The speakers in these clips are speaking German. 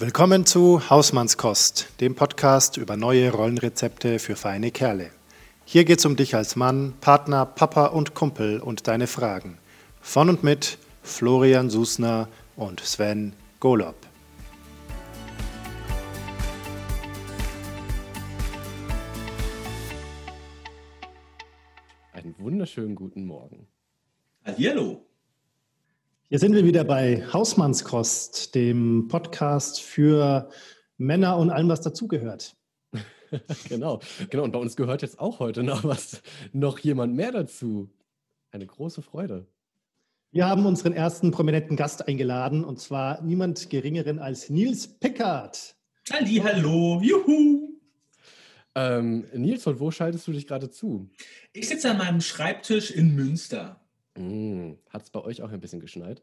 Willkommen zu Hausmannskost, dem Podcast über neue Rollenrezepte für feine Kerle. Hier geht's um dich als Mann, Partner, Papa und Kumpel und deine Fragen. Von und mit Florian Susner und Sven Golob. Einen wunderschönen guten Morgen. Hallo. Hier sind wir wieder bei Hausmannskost, dem Podcast für Männer und allem, was dazugehört. genau, genau. Und bei uns gehört jetzt auch heute noch was, noch jemand mehr dazu. Eine große Freude. Wir haben unseren ersten prominenten Gast eingeladen und zwar niemand Geringeren als Nils Pickard. Halli, hallo, juhu. Ähm, Nils, von wo schaltest du dich gerade zu? Ich sitze an meinem Schreibtisch in Münster. Mm. Hat es bei euch auch ein bisschen geschneit?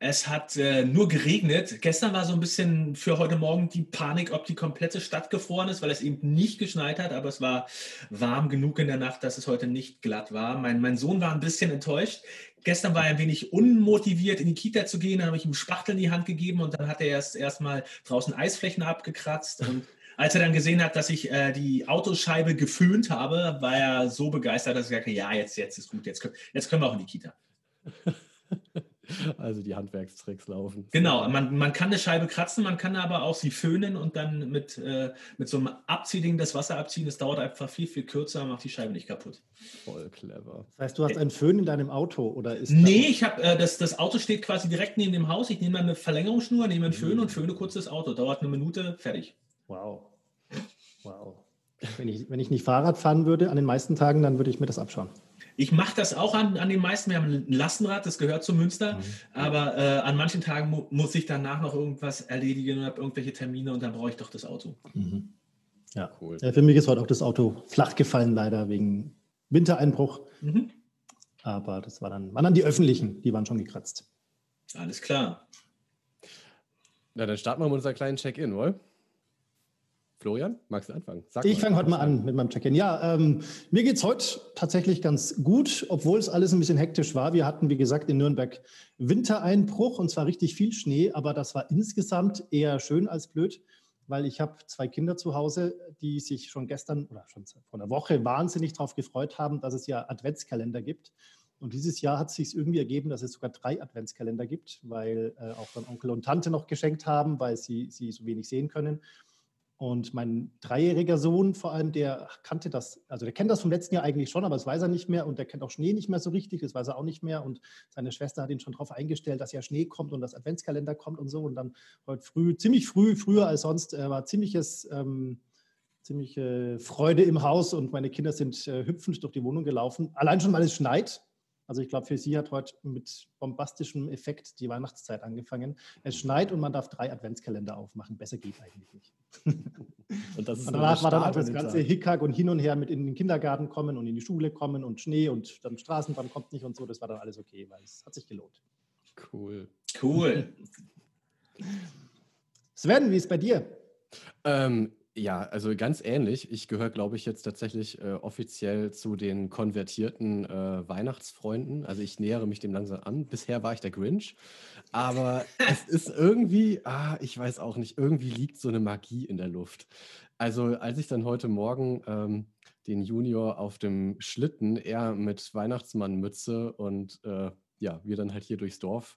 Es hat äh, nur geregnet. Gestern war so ein bisschen für heute Morgen die Panik, ob die komplette Stadt gefroren ist, weil es eben nicht geschneit hat, aber es war warm genug in der Nacht, dass es heute nicht glatt war. Mein, mein Sohn war ein bisschen enttäuscht. Gestern war er ein wenig unmotiviert, in die Kita zu gehen. Dann habe ich ihm Spachtel in die Hand gegeben und dann hat er erst erstmal draußen Eisflächen abgekratzt und als er dann gesehen hat, dass ich äh, die Autoscheibe geföhnt habe, war er so begeistert, dass er gesagt hat, ja, jetzt, jetzt ist gut, jetzt, jetzt können wir auch in die Kita. Also die Handwerkstricks laufen. Genau, man, man kann eine Scheibe kratzen, man kann aber auch sie föhnen und dann mit, äh, mit so einem Abziehding das Wasser abziehen. Das dauert einfach viel, viel kürzer, macht die Scheibe nicht kaputt. Voll clever. Das heißt, du hast einen Föhn in deinem Auto oder ist Nee, ich habe äh, das, das Auto steht quasi direkt neben dem Haus. Ich nehme eine Verlängerungsschnur, nehme einen Föhn mhm. und föhne kurz das Auto. Dauert eine Minute, fertig. Wow. Wow. Wenn ich, wenn ich nicht Fahrrad fahren würde an den meisten Tagen, dann würde ich mir das abschauen. Ich mache das auch an, an den meisten. Wir haben ein Lastenrad, das gehört zu Münster. Mhm. Aber äh, an manchen Tagen mu muss ich danach noch irgendwas erledigen und habe irgendwelche Termine und dann brauche ich doch das Auto. Mhm. Ja, cool. Ja, für mich ist heute auch das Auto flach gefallen, leider wegen Wintereinbruch. Mhm. Aber das war dann, waren dann die öffentlichen, die waren schon gekratzt. Alles klar. Na, dann starten wir mit unserer kleinen Check-in, oder? Florian, magst du anfangen? Sag ich fange heute mal an mit meinem Check-in. Ja, ähm, mir geht es heute tatsächlich ganz gut, obwohl es alles ein bisschen hektisch war. Wir hatten, wie gesagt, in Nürnberg Wintereinbruch und zwar richtig viel Schnee, aber das war insgesamt eher schön als blöd, weil ich habe zwei Kinder zu Hause, die sich schon gestern oder schon vor einer Woche wahnsinnig darauf gefreut haben, dass es ja Adventskalender gibt. Und dieses Jahr hat es sich irgendwie ergeben, dass es sogar drei Adventskalender gibt, weil äh, auch dann Onkel und Tante noch geschenkt haben, weil sie, sie so wenig sehen können. Und mein dreijähriger Sohn vor allem, der kannte das, also der kennt das vom letzten Jahr eigentlich schon, aber das weiß er nicht mehr und der kennt auch Schnee nicht mehr so richtig, das weiß er auch nicht mehr. Und seine Schwester hat ihn schon darauf eingestellt, dass ja Schnee kommt und das Adventskalender kommt und so. Und dann heute früh, ziemlich früh, früher als sonst, äh, war ziemliches, ähm, ziemliche Freude im Haus und meine Kinder sind äh, hüpfend durch die Wohnung gelaufen. Allein schon, weil es schneit. Also ich glaube, für sie hat heute mit bombastischem Effekt die Weihnachtszeit angefangen. Es schneit und man darf drei Adventskalender aufmachen. Besser geht eigentlich nicht. und, und danach war dann auch das ganze Hickhack und hin und her mit in den Kindergarten kommen und in die Schule kommen und Schnee und dann Straßenbahn kommt nicht und so. Das war dann alles okay, weil es hat sich gelohnt. Cool. Cool. Sven, wie ist es bei dir? Ähm, ja, also ganz ähnlich. Ich gehöre, glaube ich, jetzt tatsächlich äh, offiziell zu den konvertierten äh, Weihnachtsfreunden. Also ich nähere mich dem langsam an. Bisher war ich der Grinch. Aber es ist irgendwie, ah, ich weiß auch nicht, irgendwie liegt so eine Magie in der Luft. Also als ich dann heute Morgen ähm, den Junior auf dem Schlitten, er mit Weihnachtsmannmütze und äh, ja, wir dann halt hier durchs Dorf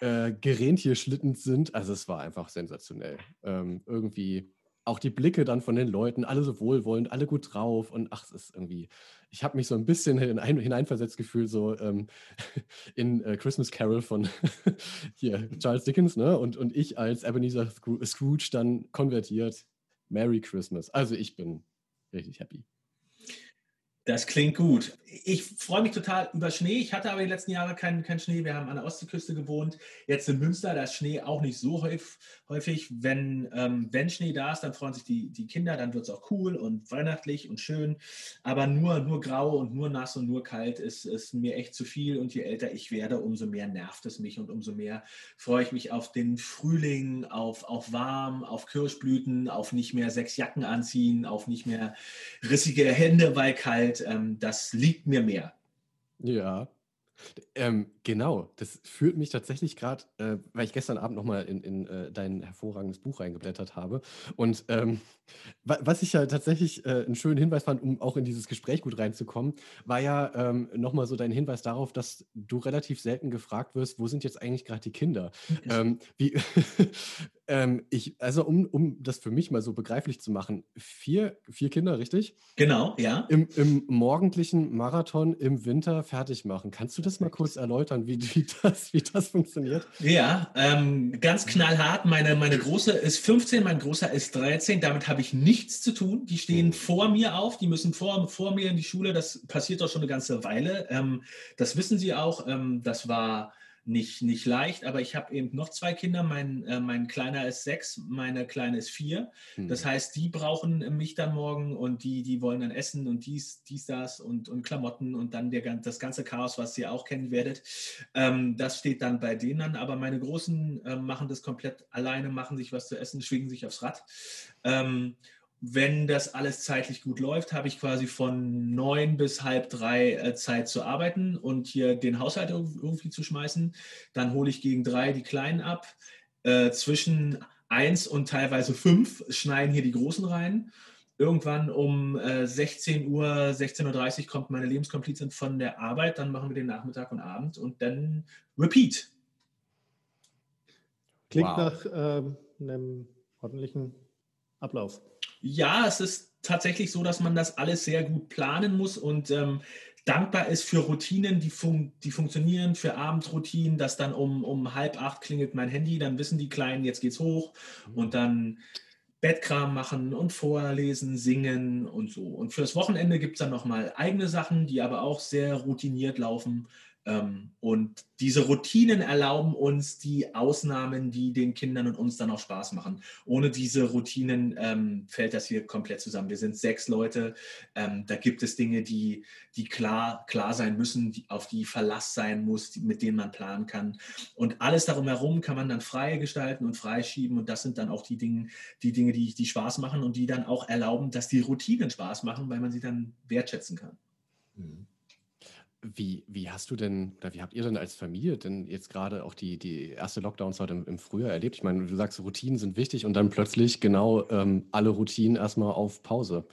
äh, Gerenthier schlittend sind, also es war einfach sensationell. Ähm, irgendwie auch die Blicke dann von den Leuten, alle so wohlwollend, alle gut drauf und ach, es ist irgendwie, ich habe mich so ein bisschen hinein, hineinversetzt gefühlt, so ähm, in äh, Christmas Carol von hier, Charles Dickens, ne? Und, und ich als Ebenezer Scrooge dann konvertiert. Merry Christmas. Also ich bin richtig happy. Das klingt gut. Ich freue mich total über Schnee. Ich hatte aber die letzten Jahre keinen kein Schnee. Wir haben an der Ostseeküste gewohnt. Jetzt in Münster, da ist Schnee auch nicht so häufig. Wenn, ähm, wenn Schnee da ist, dann freuen sich die, die Kinder. Dann wird es auch cool und weihnachtlich und schön. Aber nur, nur grau und nur nass und nur kalt ist, ist mir echt zu viel. Und je älter ich werde, umso mehr nervt es mich und umso mehr freue ich mich auf den Frühling, auf, auf warm, auf Kirschblüten, auf nicht mehr sechs Jacken anziehen, auf nicht mehr rissige Hände, weil kalt halt, ähm, das liegt mir mehr. Ja, Ähm, genau, das führt mich tatsächlich gerade, äh, weil ich gestern Abend nochmal in, in äh, dein hervorragendes Buch reingeblättert habe. Und ähm, was ich ja tatsächlich äh, einen schönen Hinweis fand, um auch in dieses Gespräch gut reinzukommen, war ja ähm, nochmal so dein Hinweis darauf, dass du relativ selten gefragt wirst, wo sind jetzt eigentlich gerade die Kinder? Ähm, wie, ähm, ich, also um, um das für mich mal so begreiflich zu machen, vier, vier Kinder, richtig? Genau, ja. Im, Im morgendlichen Marathon im Winter fertig machen. Kannst du das mal kurz erläutern, wie, wie, das, wie das funktioniert? Ja, ähm, ganz knallhart. Meine, meine Große ist 15, mein Großer ist 13. Damit habe ich nichts zu tun. Die stehen vor mir auf, die müssen vor, vor mir in die Schule. Das passiert doch schon eine ganze Weile. Ähm, das wissen sie auch. Ähm, das war nicht, nicht leicht, aber ich habe eben noch zwei Kinder. Mein, äh, mein Kleiner ist sechs, meine Kleine ist vier. Mhm. Das heißt, die brauchen mich dann morgen und die, die wollen dann essen und dies, dies, das und, und Klamotten und dann der, das ganze Chaos, was ihr auch kennen werdet. Ähm, das steht dann bei denen an, aber meine Großen äh, machen das komplett alleine, machen sich was zu essen, schwingen sich aufs Rad. Ähm, wenn das alles zeitlich gut läuft, habe ich quasi von neun bis halb drei äh, Zeit zu arbeiten und hier den Haushalt irgendwie zu schmeißen. Dann hole ich gegen drei die Kleinen ab. Äh, zwischen eins und teilweise fünf schneiden hier die Großen rein. Irgendwann um äh, 16 Uhr, 16.30 Uhr kommt meine Lebenskomplizin von der Arbeit. Dann machen wir den Nachmittag und Abend und dann Repeat. Klingt wow. nach ähm, einem ordentlichen Ablauf. Ja, es ist tatsächlich so, dass man das alles sehr gut planen muss und ähm, dankbar ist für Routinen, die, fun die funktionieren, für Abendroutinen, dass dann um, um halb acht klingelt mein Handy, dann wissen die Kleinen, jetzt geht's hoch mhm. und dann Bettkram machen und vorlesen, singen und so. Und fürs Wochenende gibt es dann nochmal eigene Sachen, die aber auch sehr routiniert laufen. Ähm, und diese Routinen erlauben uns die Ausnahmen, die den Kindern und uns dann auch Spaß machen. Ohne diese Routinen ähm, fällt das hier komplett zusammen. Wir sind sechs Leute. Ähm, da gibt es Dinge, die, die klar, klar sein müssen, die, auf die Verlass sein muss, die, mit denen man planen kann. Und alles darum herum kann man dann frei gestalten und freischieben. Und das sind dann auch die Dinge, die Dinge, die, die Spaß machen und die dann auch erlauben, dass die Routinen Spaß machen, weil man sie dann wertschätzen kann. Mhm. Wie, wie hast du denn, oder wie habt ihr denn als Familie denn jetzt gerade auch die, die erste Lockdown-Zeit im, im Frühjahr erlebt? Ich meine, du sagst, Routinen sind wichtig und dann plötzlich genau ähm, alle Routinen erstmal auf Pause.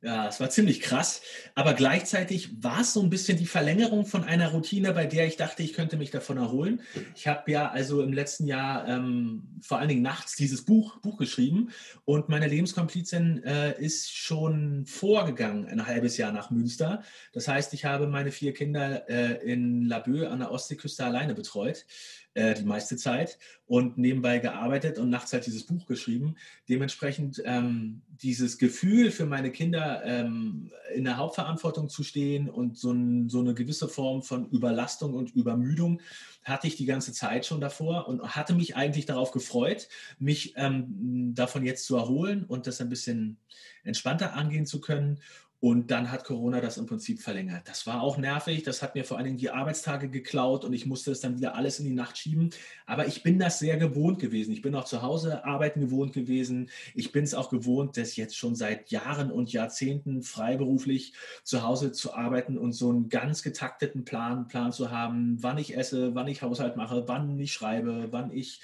Ja, es war ziemlich krass, aber gleichzeitig war es so ein bisschen die Verlängerung von einer Routine, bei der ich dachte, ich könnte mich davon erholen. Ich habe ja also im letzten Jahr ähm, vor allen Dingen nachts dieses Buch, Buch geschrieben und meine Lebenskomplizin äh, ist schon vorgegangen, ein halbes Jahr nach Münster. Das heißt, ich habe meine vier Kinder äh, in Laboe an der Ostseeküste alleine betreut. Äh, die meiste Zeit und nebenbei gearbeitet und nachts halt dieses Buch geschrieben. Dementsprechend ähm, dieses Gefühl für meine Kinder ähm, in der Hauptverantwortung zu stehen und so, ein, so, eine gewisse Form von Überlastung und Übermüdung hatte ich die ganze Zeit schon davor und hatte mich eigentlich darauf gefreut, mich ähm, davon jetzt zu erholen und das ein bisschen entspannter angehen zu können. Und dann hat Corona das im Prinzip verlängert. Das war auch nervig. Das hat mir vor allen Dingen die Arbeitstage geklaut und ich musste es dann wieder alles in die Nacht schieben. Aber ich bin das sehr gewohnt gewesen. Ich bin auch zu Hause arbeiten gewohnt gewesen. Ich bin es auch gewohnt, das jetzt schon seit Jahren und Jahrzehnten freiberuflich zu Hause zu arbeiten und so einen ganz getakteten Plan, Plan zu haben, wann ich esse, wann ich Haushalt mache, wann ich schreibe, wann ich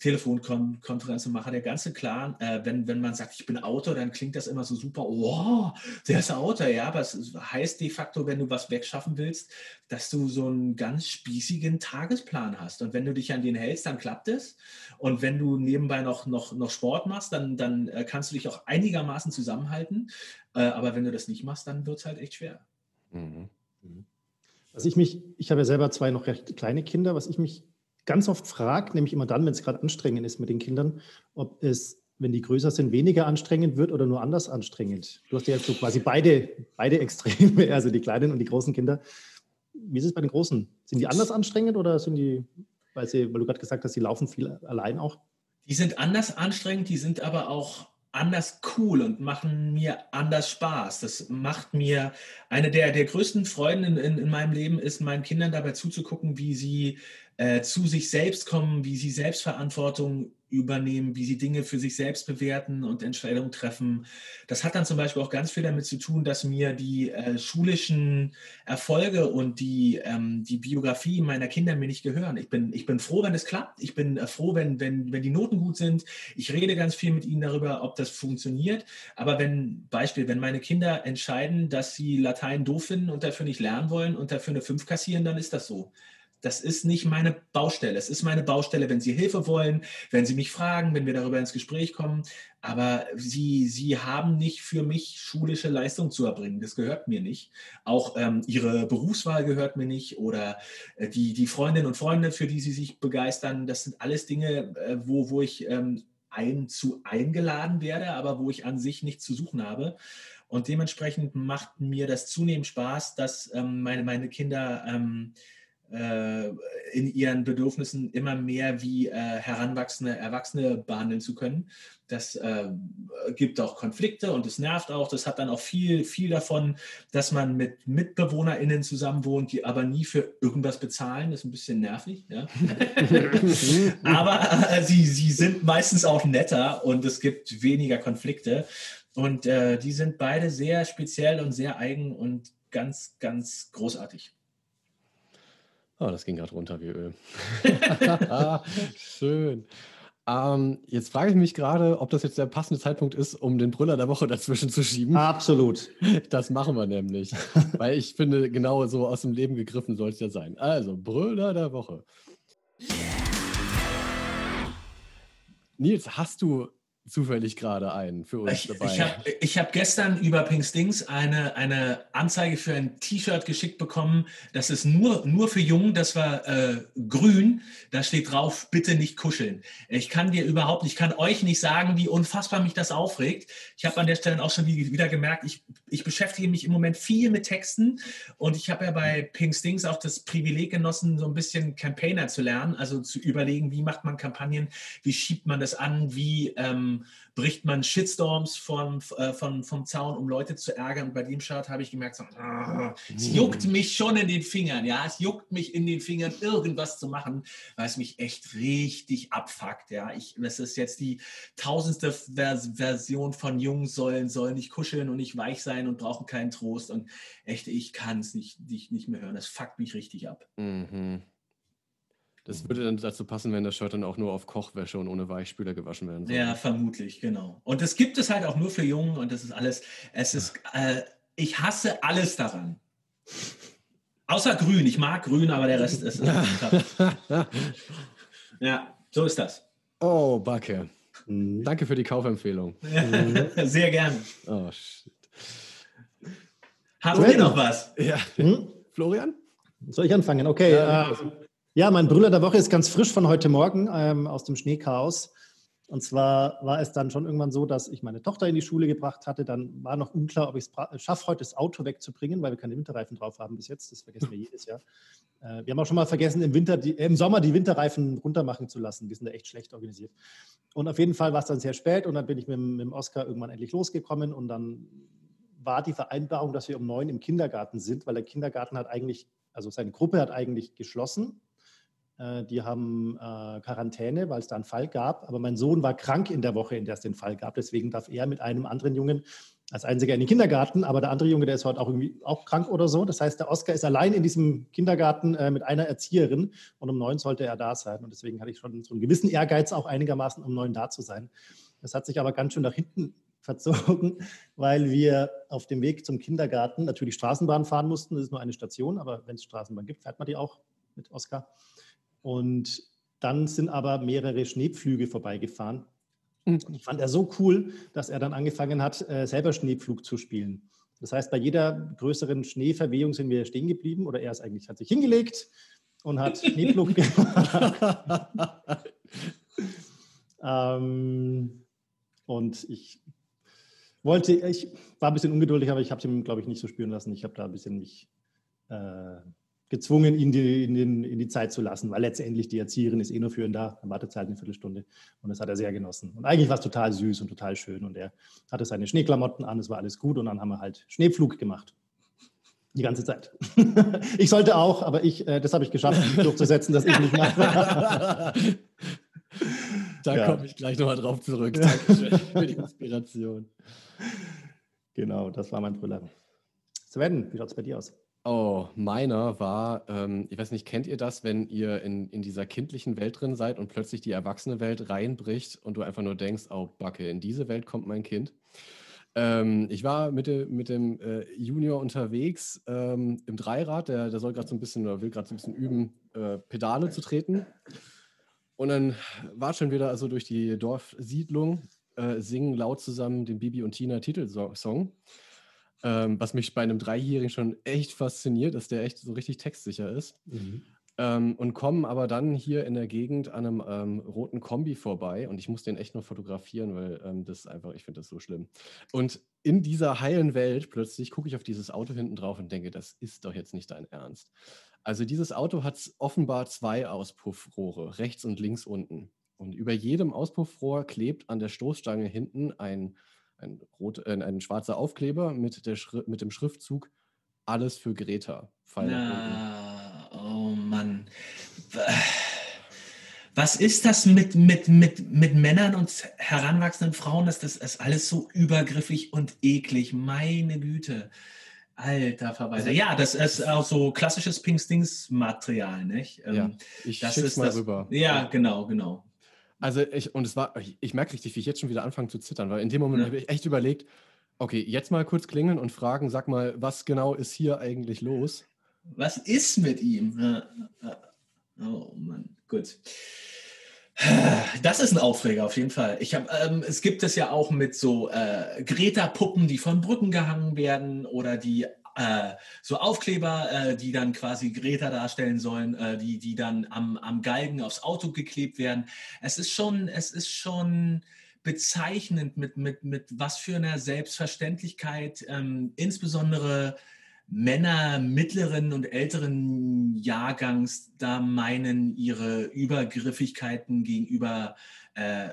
Telefonkonferenzen mache, der ganze Clan, äh, wenn, wenn man sagt, ich bin Autor, dann klingt das immer so super, oh, der ist Autor, ja, aber es heißt de facto, wenn du was wegschaffen willst, dass du so einen ganz spießigen Tagesplan hast. Und wenn du dich an den hältst, dann klappt es. Und wenn du nebenbei noch, noch, noch Sport machst, dann, dann äh, kannst du dich auch einigermaßen zusammenhalten. Äh, aber wenn du das nicht machst, dann wird es halt echt schwer. Mhm. Mhm. Was ich mich, ich habe ja selber zwei noch recht kleine Kinder, was ich mich ganz oft fragt, nämlich immer dann, wenn es gerade anstrengend ist mit den Kindern, ob es, wenn die größer sind, weniger anstrengend wird oder nur anders anstrengend. Du hast ja jetzt so quasi beide, beide Extreme, also die kleinen und die großen Kinder. Wie ist es bei den Großen? Sind die anders anstrengend oder sind die, weil, sie, weil du gerade gesagt hast, sie laufen viel allein auch? Die sind anders anstrengend, die sind aber auch anders cool und machen mir anders Spaß. Das macht mir eine der, der größten Freuden in, in, in meinem Leben ist, meinen Kindern dabei zuzugucken, wie sie äh, zu sich selbst kommen, wie sie Selbstverantwortung übernehmen, wie sie Dinge für sich selbst bewerten und Entscheidungen treffen. Das hat dann zum Beispiel auch ganz viel damit zu tun, dass mir die äh, schulischen Erfolge und die, ähm, die Biografie meiner Kinder mir nicht gehören. Ich bin, ich bin froh, wenn es klappt. Ich bin äh, froh, wenn, wenn, wenn die Noten gut sind. Ich rede ganz viel mit ihnen darüber, ob das funktioniert. Aber wenn, Beispiel, wenn meine Kinder entscheiden, dass sie Latein doof finden und dafür nicht lernen wollen und dafür eine 5 kassieren, dann ist das so das ist nicht meine Baustelle. Es ist meine Baustelle, wenn Sie Hilfe wollen, wenn Sie mich fragen, wenn wir darüber ins Gespräch kommen. Aber Sie, Sie haben nicht für mich schulische Leistung zu erbringen. Das gehört mir nicht. Auch ähm, Ihre Berufswahl gehört mir nicht oder äh, die, die Freundinnen und Freunde, für die Sie sich begeistern. Das sind alles Dinge, äh, wo, wo ich ähm, ein, zu eingeladen werde, aber wo ich an sich nichts zu suchen habe. Und dementsprechend macht mir das zunehmend Spaß, dass ähm, meine, meine Kinder ähm, äh, in ihren Bedürfnissen immer mehr wie äh, heranwachsende Erwachsene behandeln zu können. Das äh, gibt auch Konflikte und es nervt auch. Das hat dann auch viel, viel davon, dass man mit MitbewohnerInnen zusammenwohnt, die aber nie für irgendwas bezahlen. Das ist ein bisschen nervig. Ja? aber äh, sie, sie sind meistens auch netter und es gibt weniger Konflikte. Und äh, die sind beide sehr speziell und sehr eigen und ganz, ganz großartig. Oh, das ging gerade runter wie Öl. Schön. Ähm, jetzt frage ich mich gerade, ob das jetzt der passende Zeitpunkt ist, um den Brüller der Woche dazwischen zu schieben. Absolut. Das machen wir nämlich. Weil ich finde, genau so aus dem Leben gegriffen soll es ja sein. Also, Brüller der Woche. Nils, hast du zufällig gerade ein für uns ich, dabei. Ich habe hab gestern über Pinkstings eine, eine Anzeige für ein T-Shirt geschickt bekommen. Das ist nur, nur für Jungen, das war äh, grün. Da steht drauf, bitte nicht kuscheln. Ich kann dir überhaupt, ich kann euch nicht sagen, wie unfassbar mich das aufregt. Ich habe an der Stelle auch schon wieder gemerkt, ich, ich beschäftige mich im Moment viel mit Texten und ich habe ja bei Pinkstings auch das Privileg genossen, so ein bisschen Campaigner zu lernen, also zu überlegen, wie macht man Kampagnen, wie schiebt man das an, wie ähm, bricht man Shitstorms von, äh, von, vom Zaun, um Leute zu ärgern. Und bei dem Chart habe ich gemerkt, so, ah, es juckt mich schon in den Fingern. Ja, es juckt mich in den Fingern, irgendwas zu machen, weil es mich echt richtig abfuckt. Ja, ich, das ist jetzt die tausendste Vers Version von Jungs sollen, sollen nicht kuscheln und nicht weich sein und brauchen keinen Trost. Und echt, ich kann es nicht, nicht, nicht mehr hören. Das fuckt mich richtig ab. Mhm. Das würde dann dazu passen, wenn das Shirt dann auch nur auf Kochwäsche und ohne Weichspüler gewaschen werden soll. Ja, vermutlich, genau. Und das gibt es halt auch nur für Jungen und das ist alles, es ist, äh, ich hasse alles daran. Außer grün. Ich mag grün, aber der Rest ist. ja, so ist das. Oh, Backe. Mhm. Danke für die Kaufempfehlung. Sehr gerne. Oh, shit. Haben wir noch was? Ja. Hm? Florian? Soll ich anfangen? Okay. Ja, äh, ja, mein Brüller der Woche ist ganz frisch von heute Morgen ähm, aus dem Schneechaos. Und zwar war es dann schon irgendwann so, dass ich meine Tochter in die Schule gebracht hatte. Dann war noch unklar, ob ich es schaffe, heute das Auto wegzubringen, weil wir keine Winterreifen drauf haben bis jetzt. Das vergessen wir jedes Jahr. Äh, wir haben auch schon mal vergessen, im, Winter die, äh, im Sommer die Winterreifen runtermachen zu lassen. Die sind da echt schlecht organisiert. Und auf jeden Fall war es dann sehr spät und dann bin ich mit, mit dem Oscar irgendwann endlich losgekommen und dann war die Vereinbarung, dass wir um neun im Kindergarten sind, weil der Kindergarten hat eigentlich, also seine Gruppe hat eigentlich geschlossen äh, die haben äh, Quarantäne, weil es da einen Fall gab. Aber mein Sohn war krank in der Woche, in der es den Fall gab. Deswegen darf er mit einem anderen Jungen als einziger in den Kindergarten. Aber der andere Junge, der ist heute auch irgendwie auch krank oder so. Das heißt, der Oscar ist allein in diesem Kindergarten äh, mit einer Erzieherin und um neun sollte er da sein. Und deswegen hatte ich schon so einen gewissen Ehrgeiz, auch einigermaßen um neun da zu sein. Das hat sich aber ganz schön nach hinten verzogen, weil wir auf dem Weg zum Kindergarten natürlich Straßenbahn fahren mussten. Das ist nur eine Station, aber wenn es Straßenbahn gibt, fährt man die auch mit Oscar. Und dann sind aber mehrere Schneepflüge vorbeigefahren. Mhm. Und ich fand er so cool, dass er dann angefangen hat, äh, selber Schneepflug zu spielen. Das heißt, bei jeder größeren Schneeverwehung sind wir stehen geblieben oder er ist eigentlich, hat sich hingelegt und hat Schneepflug gemacht. ähm, und ich wollte, ich war ein bisschen ungeduldig, aber ich habe es ihm, glaube ich, nicht so spüren lassen. Ich habe da ein bisschen mich äh, gezwungen, ihn die, in, den, in, die Zeit zu lassen, weil letztendlich die Erzieherin ist eh nur für ihn da, dann wartet halt eine Viertelstunde und das hat er sehr genossen. Und eigentlich war es total süß und total schön und er hatte seine Schneeklamotten an, es war alles gut und dann haben wir halt Schneepflug gemacht. Die ganze Zeit. ich sollte auch, aber ich, äh, das habe ich geschafft, durchzusetzen, dass ich nicht mache. da ja. komme ich gleich nochmal drauf zurück. Dankeschön für die Inspiration. Genau, das war mein Brüller. Sven, wie schaut es bei dir aus? Oh, meiner war, ähm, ich weiß nicht, kennt ihr das, wenn ihr in, in dieser kindlichen Welt drin seid und plötzlich die erwachsene Welt reinbricht und du einfach nur denkst, oh Backe, in diese Welt kommt mein Kind? Ähm, ich war mit, de, mit dem äh, Junior unterwegs ähm, im Dreirad, der, der soll gerade so ein bisschen oder will gerade so ein bisschen üben, äh, Pedale zu treten. Und dann war schon wieder also durch die Dorfsiedlung, äh, singen laut zusammen den Bibi und Tina Titelsong. Ähm, was mich bei einem Dreijährigen schon echt fasziniert, dass der echt so richtig textsicher ist. Mhm. Ähm, und kommen aber dann hier in der Gegend an einem ähm, roten Kombi vorbei und ich muss den echt noch fotografieren, weil ähm, das einfach, ich finde das so schlimm. Und in dieser heilen Welt plötzlich gucke ich auf dieses Auto hinten drauf und denke, das ist doch jetzt nicht dein Ernst. Also dieses Auto hat offenbar zwei Auspuffrohre, rechts und links unten. Und über jedem Auspuffrohr klebt an der Stoßstange hinten ein ein, rot, äh, ein schwarzer Aufkleber mit, der mit dem Schriftzug Alles für Greta. Na, oh Mann. Was ist das mit, mit, mit, mit Männern und heranwachsenden Frauen? Das, das ist alles so übergriffig und eklig. Meine Güte. Alter Verweiser. Ja, das ist auch so klassisches Pinkstings-Material, nicht? Ja, ähm, ich das ist mal das, rüber. Ja, genau, genau. Also ich, und es war, ich, ich merke richtig, wie ich jetzt schon wieder anfange zu zittern, weil in dem Moment ja. habe ich echt überlegt, okay, jetzt mal kurz klingeln und fragen, sag mal, was genau ist hier eigentlich los? Was ist mit ihm? Oh Mann, gut. Das ist ein Aufreger auf jeden Fall. Ich hab, ähm, es gibt es ja auch mit so äh, Greta-Puppen, die von Brücken gehangen werden oder die äh, so Aufkleber, äh, die dann quasi Greta darstellen sollen, äh, die, die dann am, am Galgen aufs Auto geklebt werden. Es ist schon, es ist schon bezeichnend, mit, mit, mit was für einer Selbstverständlichkeit ähm, insbesondere Männer mittleren und älteren Jahrgangs da meinen, ihre Übergriffigkeiten gegenüber äh,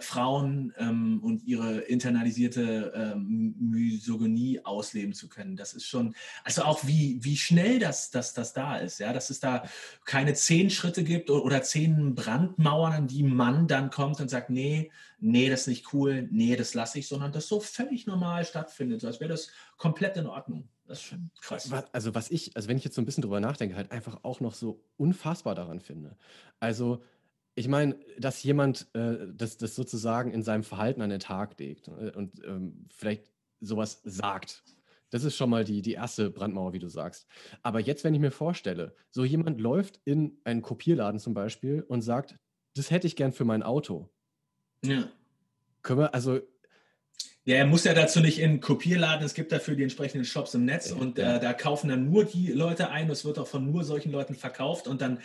Frauen ähm, und ihre internalisierte ähm, Misogynie ausleben zu können. Das ist schon, also auch wie, wie schnell das, das, das da ist, ja, dass es da keine zehn Schritte gibt oder, zehn Brandmauern, an die Mann dann kommt und sagt, nee, nee, das ist nicht cool, nee, das lasse ich, sondern das so völlig normal stattfindet, so als wäre das komplett in Ordnung. Das ist schon krass. Also was ich, also wenn ich jetzt so ein bisschen drüber nachdenke, halt einfach auch noch so unfassbar daran finde. Also ich meine, dass jemand äh, das, das sozusagen in seinem Verhalten an den Tag legt äh, und ähm, vielleicht sowas sagt. Das ist schon mal die, die erste Brandmauer, wie du sagst. Aber jetzt, wenn ich mir vorstelle, so jemand läuft in einen Kopierladen zum Beispiel und sagt, das hätte ich gern für mein Auto. Ja. Können wir, also ja, er muss ja dazu nicht in Kopierladen, es gibt dafür die entsprechenden Shops im Netz und äh, da kaufen dann nur die Leute ein, es wird auch von nur solchen Leuten verkauft und dann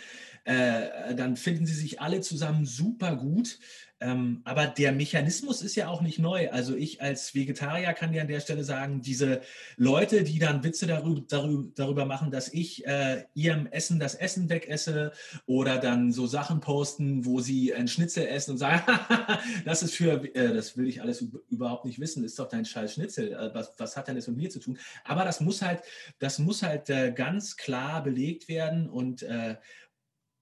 äh, dann finden sie sich alle zusammen super gut. Ähm, aber der Mechanismus ist ja auch nicht neu. Also ich als Vegetarier kann dir an der Stelle sagen, diese Leute, die dann Witze darüber, darüber, machen, dass ich äh, ihrem Essen das Essen wegesse oder dann so Sachen posten, wo sie ein Schnitzel essen und sagen, das ist für, äh, das will ich alles überhaupt nicht wissen, ist doch dein scheiß Schnitzel. Äh, was, was hat denn das mit mir zu tun? Aber das muss halt, das muss halt äh, ganz klar belegt werden und äh,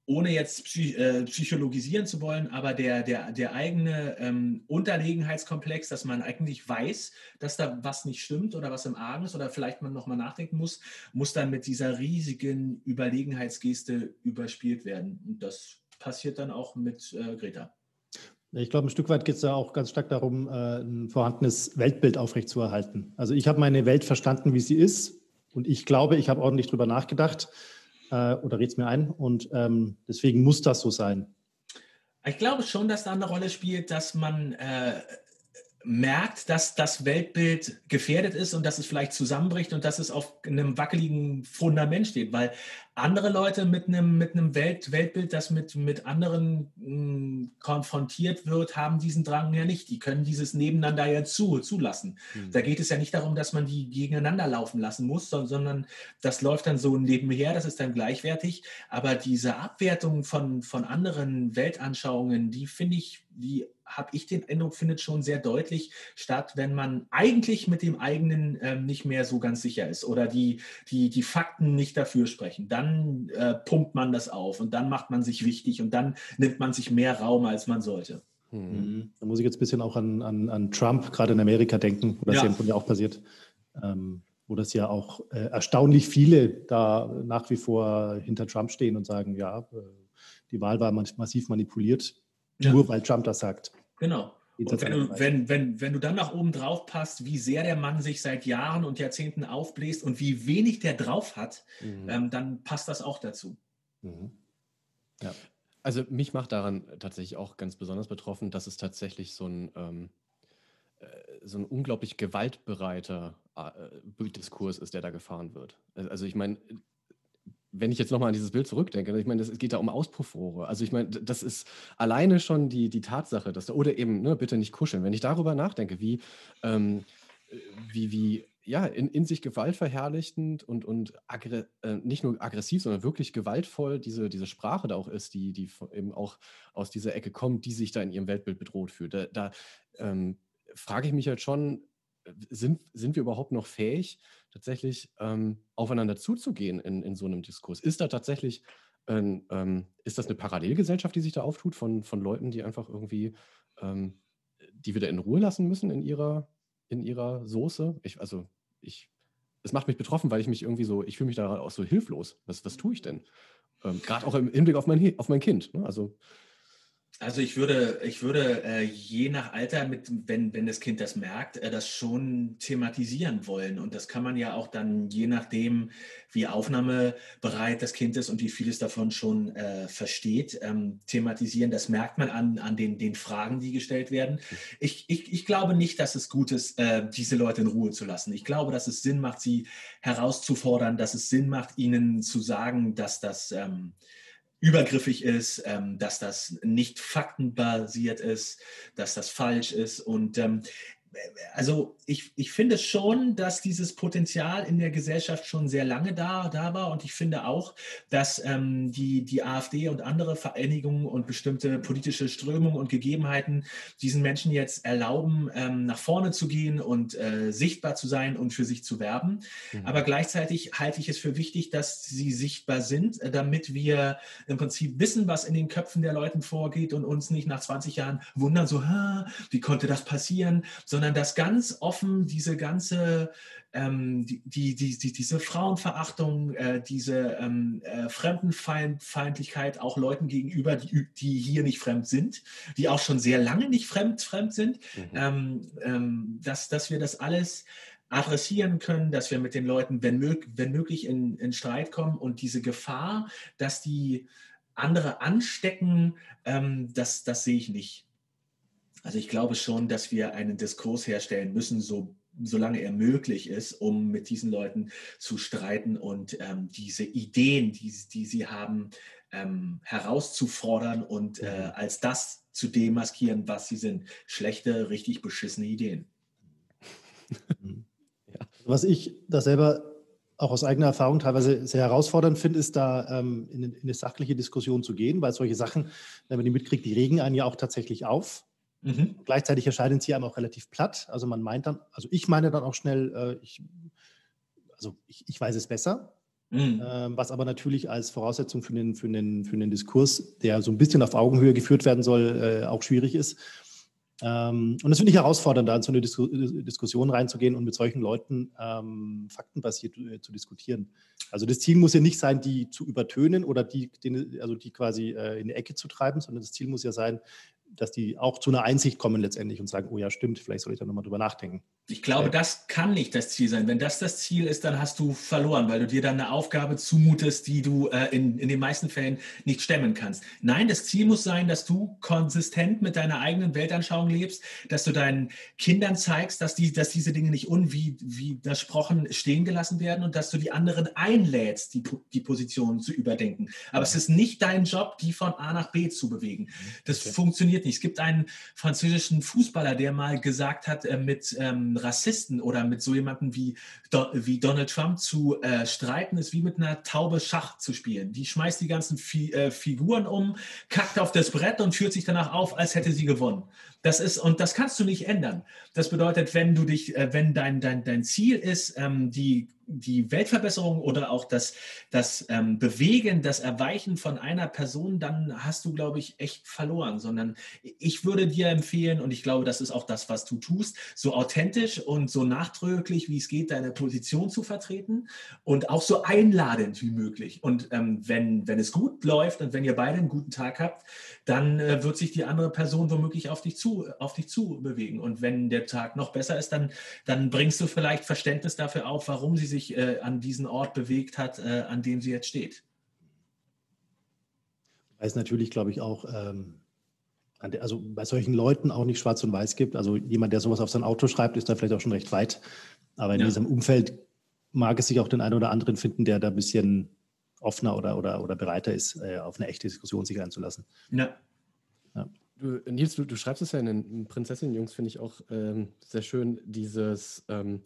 ohne jetzt psych, äh, psychologisieren zu wollen, aber der, der, der eigene ähm, Unterlegenheitskomplex, dass man eigentlich weiß, dass da was nicht stimmt oder was im Argen ist oder vielleicht man nochmal nachdenken muss, muss dann mit dieser riesigen Überlegenheitsgeste überspielt werden. Und das passiert dann auch mit äh, Greta. Ich glaube, ein Stück weit geht es ja auch ganz stark darum, äh, ein vorhandenes Weltbild aufrechtzuerhalten. Also ich habe meine Welt verstanden, wie sie ist. Und ich glaube, ich habe ordentlich drüber nachgedacht äh, oder redet es mir ein und ähm, deswegen muss das so sein. Ich glaube schon, dass da eine Rolle spielt, dass man äh, merkt, dass das Weltbild gefährdet ist und dass es vielleicht zusammenbricht und dass es auf einem wackeligen Fundament steht, weil andere Leute mit einem, mit einem Welt, Weltbild, das mit, mit anderen mh, hm, konfrontiert wird, haben diesen Drang ja nicht. Die können dieses Nebeneinander ja zu, zulassen. Mhm. Da geht es ja nicht darum, dass man die gegeneinander laufen lassen muss, sondern das läuft dann so nebenher, das ist dann gleichwertig. Aber diese Abwertung von, von anderen Weltanschauungen, die finde ich, die habe ich den Eindruck, findet schon sehr deutlich statt, wenn man eigentlich mit dem eigenen ähm, nicht mehr so ganz sicher ist oder die, die, die Fakten nicht dafür sprechen. Dann äh, pumpt man das auf und dann macht man sich wichtig und dann nimmt man sich mehr Raum, als man sollte. Mhm. Da muss ich jetzt ein bisschen auch an, an, an Trump, gerade in Amerika, denken, wo das ja, ja auch passiert. Ähm, wo das ja auch äh, erstaunlich viele da nach wie vor hinter Trump stehen und sagen, ja, äh, die Wahl war massiv manipuliert, ja. nur weil Trump das sagt. Genau. Und wenn du, wenn, wenn, wenn du dann nach oben drauf passt, wie sehr der Mann sich seit Jahren und Jahrzehnten aufbläst und wie wenig der drauf hat, mhm. ähm, dann passt das auch dazu. Mhm. Ja. Also mich macht daran tatsächlich auch ganz besonders betroffen, dass es tatsächlich so ein, ähm, äh, so ein unglaublich gewaltbereiter äh, Diskurs ist, der da gefahren wird. Also ich meine, wenn ich jetzt nochmal an dieses Bild zurückdenke, ich meine, es geht da um Auspuffrohre. Also ich meine, das ist alleine schon die, die Tatsache, dass da, oder eben, ne, bitte nicht kuscheln. Wenn ich darüber nachdenke, wie, ähm, wie, wie, ja, in, in sich gewaltverherrlichtend und, und äh, nicht nur aggressiv, sondern wirklich gewaltvoll diese, diese Sprache da auch ist, die, die eben auch aus dieser Ecke kommt, die sich da in ihrem Weltbild bedroht fühlt. Da, da ähm, frage ich mich halt schon, sind, sind wir überhaupt noch fähig, tatsächlich ähm, aufeinander zuzugehen in, in so einem Diskurs? Ist da tatsächlich, ähm, ähm, ist das eine Parallelgesellschaft, die sich da auftut von, von Leuten, die einfach irgendwie, ähm, die wieder in Ruhe lassen müssen in ihrer, in ihrer Soße? Ich, also ich, es macht mich betroffen, weil ich mich irgendwie so, ich fühle mich da auch so hilflos. Was, was tue ich denn? Ähm, Gerade auch im Hinblick auf mein, auf mein Kind. Ne? Also also ich würde, ich würde äh, je nach Alter, mit, wenn, wenn das Kind das merkt, äh, das schon thematisieren wollen. Und das kann man ja auch dann je nachdem, wie aufnahmebereit das Kind ist und wie vieles davon schon äh, versteht, ähm, thematisieren. Das merkt man an, an den, den Fragen, die gestellt werden. Ich, ich, ich glaube nicht, dass es gut ist, äh, diese Leute in Ruhe zu lassen. Ich glaube, dass es Sinn macht, sie herauszufordern, dass es Sinn macht, ihnen zu sagen, dass das... Ähm, übergriffig ist, ähm, dass das nicht faktenbasiert ist, dass das falsch ist. Und ähm, also ich, ich finde schon, dass dieses Potenzial in der Gesellschaft schon sehr lange da, da war und ich finde auch, dass ähm, die, die AfD und andere Vereinigungen und bestimmte politische Strömungen und Gegebenheiten diesen Menschen jetzt erlauben, ähm, nach vorne zu gehen und äh, sichtbar zu sein und für sich zu werben. Mhm. Aber gleichzeitig halte ich es für wichtig, dass sie sichtbar sind, äh, damit wir im Prinzip wissen, was in den Köpfen der Leuten vorgeht und uns nicht nach 20 Jahren wundern, so, wie konnte das passieren, sondern dass ganz offen diese ganze, ähm, die, die, die, diese Frauenverachtung, äh, diese ähm, äh, Fremdenfeindlichkeit auch Leuten gegenüber, die, die hier nicht fremd sind, die auch schon sehr lange nicht fremd, fremd sind, mhm. ähm, ähm dass, dass wir das alles adressieren können, dass wir mit den Leuten, wenn, mög wenn möglich, in, in Streit kommen und diese Gefahr, dass die andere anstecken, ähm, das, das sehe ich nicht. Also ich glaube schon, dass wir einen Diskurs herstellen müssen, so, solange er möglich ist, um mit diesen Leuten zu streiten und ähm, diese Ideen, die, die sie haben, ähm, herauszufordern und äh, mhm. als das zu demaskieren, was sie sind. Schlechte, richtig beschissene Ideen. ja. Was ich da selber auch aus eigener Erfahrung teilweise sehr herausfordernd finde, ist da ähm, in, in, eine sachliche Diskussion zu gehen, weil solche Sachen, wenn man die mitkriegt, die regen einen ja auch tatsächlich auf. Mhm. Gleichzeitig erscheinen sie einem auch relativ platt. Also man meint dann, also ich meine dann auch schnell, äh, ich, also ich, ich, weiß es besser. Mhm. Äh, was aber natürlich als Voraussetzung für den, für, den, für den Diskurs, der so ein bisschen auf Augenhöhe geführt werden soll, äh, auch schwierig ist. Ähm, und das finde ich herausfordernd, da in so eine Dis Diskussion reinzugehen und mit solchen Leuten ähm, faktenbasiert äh, zu diskutieren. Also das Ziel muss ja nicht sein, die zu übertönen oder die, die also die quasi äh, in die Ecke zu treiben, sondern das Ziel muss ja sein, dass die auch zu einer Einsicht kommen letztendlich und sagen, oh ja, stimmt, vielleicht soll ich da nochmal drüber nachdenken. Ich glaube, das kann nicht das Ziel sein. Wenn das das Ziel ist, dann hast du verloren, weil du dir dann eine Aufgabe zumutest, die du äh, in, in den meisten Fällen nicht stemmen kannst. Nein, das Ziel muss sein, dass du konsistent mit deiner eigenen Weltanschauung lebst, dass du deinen Kindern zeigst, dass, die, dass diese Dinge nicht unwidersprochen stehen gelassen werden und dass du die anderen einlädst, die, die Positionen zu überdenken. Aber es ist nicht dein Job, die von A nach B zu bewegen. Das okay. funktioniert nicht. Es gibt einen französischen Fußballer, der mal gesagt hat, äh, mit ähm, Rassisten oder mit so jemandem wie, wie Donald Trump zu äh, streiten, ist wie mit einer Taube Schach zu spielen. Die schmeißt die ganzen Fi äh, Figuren um, kackt auf das Brett und führt sich danach auf, als hätte sie gewonnen. Das ist, und das kannst du nicht ändern. Das bedeutet, wenn du dich, äh, wenn dein, dein, dein Ziel ist, ähm, die die Weltverbesserung oder auch das, das ähm, Bewegen, das Erweichen von einer Person, dann hast du, glaube ich, echt verloren. Sondern ich würde dir empfehlen, und ich glaube, das ist auch das, was du tust, so authentisch und so nachdrücklich, wie es geht, deine Position zu vertreten und auch so einladend wie möglich. Und ähm, wenn, wenn es gut läuft und wenn ihr beide einen guten Tag habt, dann äh, wird sich die andere Person womöglich auf dich zu, auf dich zu bewegen. Und wenn der Tag noch besser ist, dann, dann bringst du vielleicht Verständnis dafür auf, warum sie sich äh, an diesen Ort bewegt hat, äh, an dem sie jetzt steht. Weil es natürlich, glaube ich, auch ähm, also bei solchen Leuten auch nicht schwarz und weiß gibt. Also jemand, der sowas auf sein Auto schreibt, ist da vielleicht auch schon recht weit. Aber in ja. diesem Umfeld mag es sich auch den einen oder anderen finden, der da ein bisschen offener oder, oder, oder bereiter ist, äh, auf eine echte Diskussion sich einzulassen. Ja. Du, Nils, du, du, schreibst es ja in den Prinzessinnen-Jungs, finde ich auch ähm, sehr schön, dieses ähm,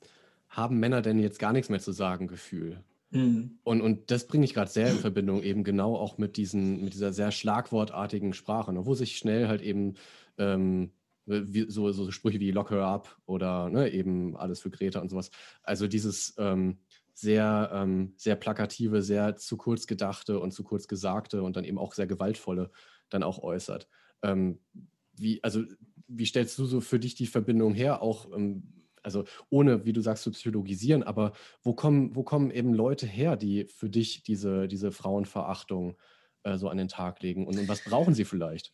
haben Männer denn jetzt gar nichts mehr zu sagen Gefühl. Mhm. Und, und das bringe ich gerade sehr in Verbindung eben genau auch mit, diesen, mit dieser sehr schlagwortartigen Sprache, ne, wo sich schnell halt eben ähm, wie, so, so Sprüche wie Lock her up oder ne, eben alles für Greta und sowas. Also dieses ähm, sehr, ähm, sehr plakative, sehr zu kurz gedachte und zu kurz gesagte und dann eben auch sehr gewaltvolle dann auch äußert. Ähm, wie, also, wie stellst du so für dich die Verbindung her, auch ähm, also ohne, wie du sagst, zu psychologisieren, aber wo kommen, wo kommen eben Leute her, die für dich diese, diese Frauenverachtung äh, so an den Tag legen? Und, und was brauchen sie vielleicht?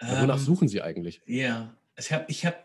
Ähm, wonach suchen sie eigentlich? Ja, ich habe ich hab,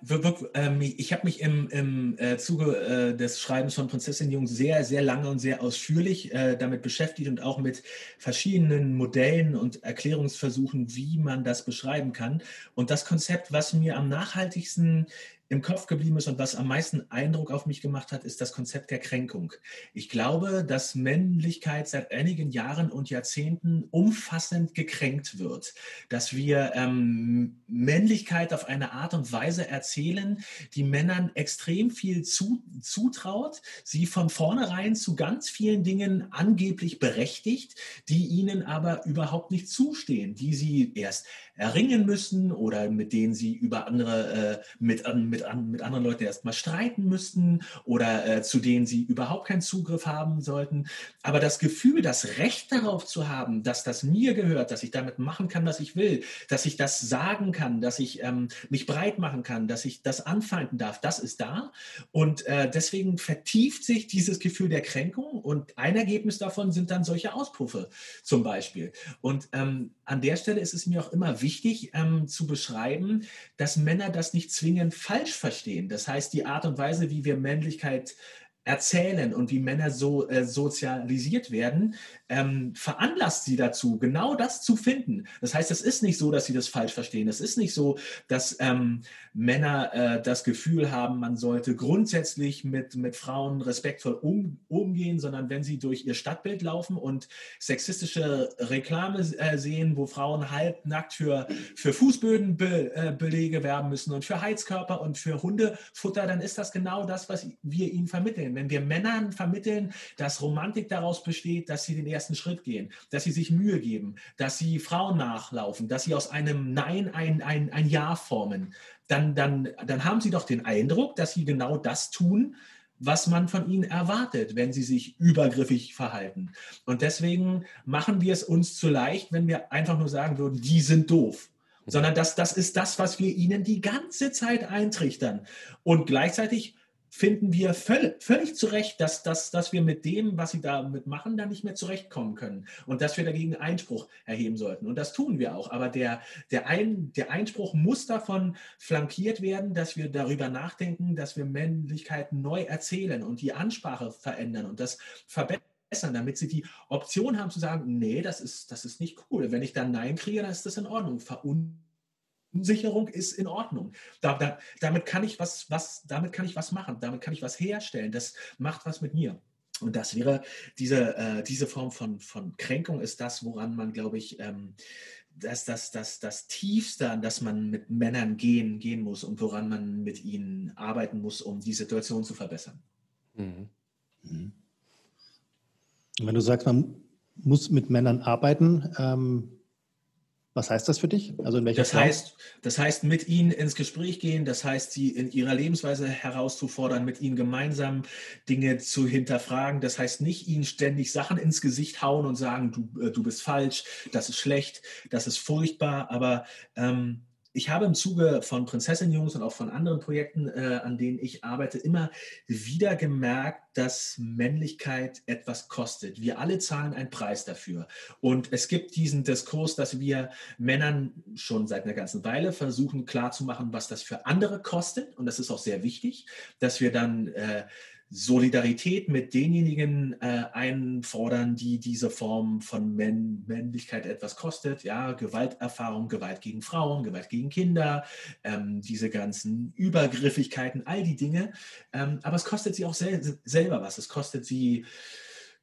ähm, hab mich im, im äh, Zuge äh, des Schreibens von Prinzessin Jung sehr, sehr lange und sehr ausführlich äh, damit beschäftigt und auch mit verschiedenen Modellen und Erklärungsversuchen, wie man das beschreiben kann. Und das Konzept, was mir am nachhaltigsten im Kopf geblieben ist und was am meisten Eindruck auf mich gemacht hat, ist das Konzept der Kränkung. Ich glaube, dass Männlichkeit seit einigen Jahren und Jahrzehnten umfassend gekränkt wird, dass wir ähm, Männlichkeit auf eine Art und Weise erzählen, die Männern extrem viel zu, zutraut, sie von vornherein zu ganz vielen Dingen angeblich berechtigt, die ihnen aber überhaupt nicht zustehen, die sie erst erringen müssen oder mit denen sie über andere, äh, mit, mit, mit anderen Leuten erstmal streiten müssten oder äh, zu denen sie überhaupt keinen Zugriff haben sollten. Aber das Gefühl, das Recht darauf zu haben, dass das mir gehört, dass ich damit machen kann, was ich will, dass ich das sagen kann, dass ich ähm, mich breit machen kann, dass ich das anfeinden darf, das ist da. Und äh, deswegen vertieft sich dieses Gefühl der Kränkung und ein Ergebnis davon sind dann solche Auspuffe zum Beispiel. Und ähm, an der Stelle ist es mir auch immer wichtig ähm, zu beschreiben, dass Männer das nicht zwingend falsch verstehen. Das heißt, die Art und Weise, wie wir Männlichkeit erzählen und wie Männer so äh, sozialisiert werden, ähm, veranlasst sie dazu, genau das zu finden. Das heißt, es ist nicht so, dass sie das falsch verstehen. Es ist nicht so, dass ähm, Männer äh, das Gefühl haben, man sollte grundsätzlich mit, mit Frauen respektvoll um, umgehen, sondern wenn sie durch ihr Stadtbild laufen und sexistische Reklame äh, sehen, wo Frauen halbnackt für, für Fußbödenbelege äh, werben müssen und für Heizkörper und für Hundefutter, dann ist das genau das, was wir ihnen vermitteln. Wenn wir Männern vermitteln, dass Romantik daraus besteht, dass sie den ersten ersten Schritt gehen, dass sie sich Mühe geben, dass sie Frauen nachlaufen, dass sie aus einem Nein ein, ein, ein Ja formen, dann, dann, dann haben sie doch den Eindruck, dass sie genau das tun, was man von ihnen erwartet, wenn sie sich übergriffig verhalten. Und deswegen machen wir es uns zu leicht, wenn wir einfach nur sagen würden, die sind doof sondern das, das ist das, was wir ihnen die ganze Zeit eintrichtern. Und gleichzeitig finden wir völlig, völlig zu Recht, dass, dass, dass wir mit dem, was sie damit machen, da nicht mehr zurechtkommen können und dass wir dagegen Einspruch erheben sollten. Und das tun wir auch. Aber der, der, Ein, der Einspruch muss davon flankiert werden, dass wir darüber nachdenken, dass wir Männlichkeit neu erzählen und die Ansprache verändern und das verbessern damit sie die Option haben zu sagen, nee, das ist, das ist nicht cool. Wenn ich dann Nein kriege, dann ist das in Ordnung. Verun Unsicherung ist in Ordnung. Da, da, damit, kann ich was, was, damit kann ich was machen, damit kann ich was herstellen. Das macht was mit mir. Und das wäre diese, äh, diese Form von, von Kränkung ist das, woran man, glaube ich, ähm, das, das, das, das Tiefste, an das man mit Männern gehen, gehen muss und woran man mit ihnen arbeiten muss, um die Situation zu verbessern. Mhm. Mhm. Wenn du sagst, man muss mit Männern arbeiten, ähm, Was heißt das für dich? Also in welcher das heißt, das heißt, mit ihnen ins Gespräch gehen, das heißt, sie in ihrer Lebensweise herauszufordern, mit ihnen gemeinsam Dinge zu hinterfragen. Das heißt nicht, ihnen ständig Sachen ins Gesicht hauen und sagen, du, äh, du bist falsch, das ist schlecht, das ist furchtbar, aber ähm, ich habe im Zuge von Prinzessin-Jungs und auch von anderen Projekten, äh, an denen ich arbeite, immer wieder gemerkt, dass Männlichkeit etwas kostet. Wir alle zahlen einen Preis dafür. Und es gibt diesen Diskurs, dass wir Männern schon seit einer ganzen Weile versuchen klarzumachen, was das für andere kostet. Und das ist auch sehr wichtig, dass wir dann äh, Solidarität mit denjenigen äh, einfordern, die diese Form von Männ Männlichkeit etwas kostet. Ja, Gewalterfahrung, Gewalt gegen Frauen, Gewalt gegen Kinder, ähm, diese ganzen Übergriffigkeiten, all die Dinge. Ähm, aber es kostet sie auch sel selber was. Es kostet sie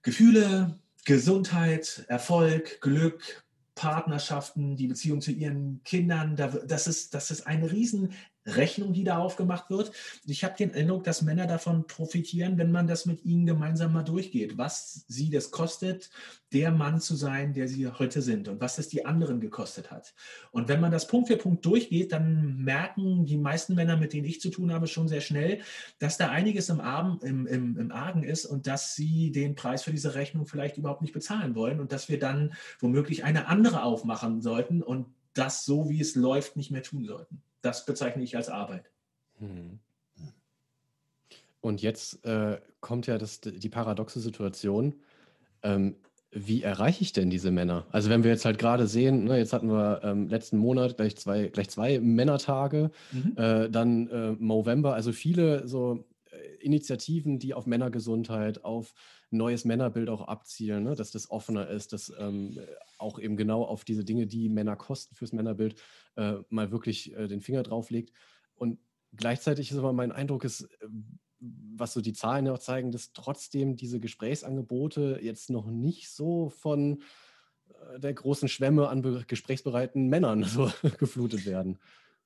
Gefühle, Gesundheit, Erfolg, Glück, Partnerschaften, die Beziehung zu ihren Kindern. Das ist, das ist eine riesen Rechnung, die da aufgemacht wird. Ich habe den Eindruck, dass Männer davon profitieren, wenn man das mit ihnen gemeinsam mal durchgeht, was sie das kostet, der Mann zu sein, der sie heute sind und was es die anderen gekostet hat. Und wenn man das Punkt für Punkt durchgeht, dann merken die meisten Männer, mit denen ich zu tun habe, schon sehr schnell, dass da einiges im, Arm, im, im, im Argen ist und dass sie den Preis für diese Rechnung vielleicht überhaupt nicht bezahlen wollen und dass wir dann womöglich eine andere aufmachen sollten und das so, wie es läuft, nicht mehr tun sollten das bezeichne ich als Arbeit. Hm. Und jetzt äh, kommt ja das, die paradoxe Situation. Ähm, wie erreiche ich denn diese Männer? Also wenn wir jetzt halt gerade sehen, ne, jetzt hatten wir ähm, letzten Monat gleich zwei, gleich zwei Männertage, mhm. äh, dann äh, November, also viele so Initiativen, die auf Männergesundheit, auf neues Männerbild auch abzielen, ne? dass das offener ist, dass ähm, auch eben genau auf diese Dinge, die Männer kosten fürs Männerbild, äh, mal wirklich äh, den Finger drauf legt. Und gleichzeitig ist aber mein Eindruck, ist, äh, was so die Zahlen ja auch zeigen, dass trotzdem diese Gesprächsangebote jetzt noch nicht so von äh, der großen Schwemme an gesprächsbereiten Männern so geflutet werden.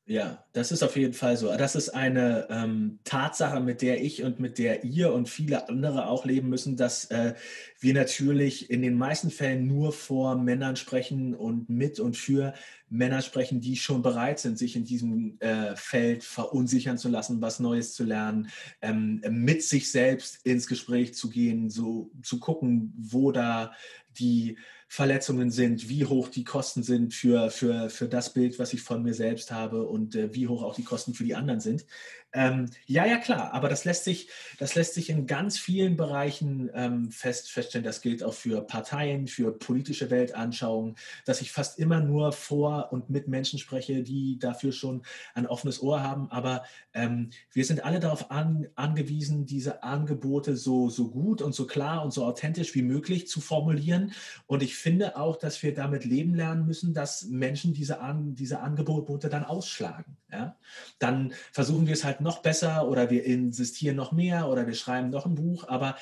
Ja, das ist auf jeden Fall so. Das ist eine ähm, Tatsache, mit der ich und mit der ihr und viele andere auch leben müssen, dass äh, wir natürlich in den meisten Fällen nur vor Männern sprechen und mit und für Männer sprechen, die schon bereit sind, sich in diesem äh, Feld verunsichern zu lassen, was Neues zu lernen, ähm, mit sich selbst ins Gespräch zu gehen, so zu gucken, wo da die Verletzungen sind, wie hoch die Kosten sind für, für, für das Bild, was ich von mir selbst habe und äh, wie hoch auch die Kosten für die anderen sind. Ähm, ja, ja, klar, aber das lässt sich, das lässt sich in ganz vielen Bereichen ähm, fest, feststellen. Das gilt auch für Parteien, für politische Weltanschauungen, dass ich fast immer nur vor und mit Menschen spreche, die dafür schon ein offenes Ohr haben. Aber ähm, wir sind alle darauf an, angewiesen, diese Angebote so, so gut und so klar und so authentisch wie möglich zu formulieren. Und ich finde auch, dass wir damit leben lernen müssen, dass Menschen diese, an, diese Angebote dann ausschlagen. Ja? Dann versuchen wir es halt noch besser oder wir insistieren noch mehr oder wir schreiben noch ein Buch, aber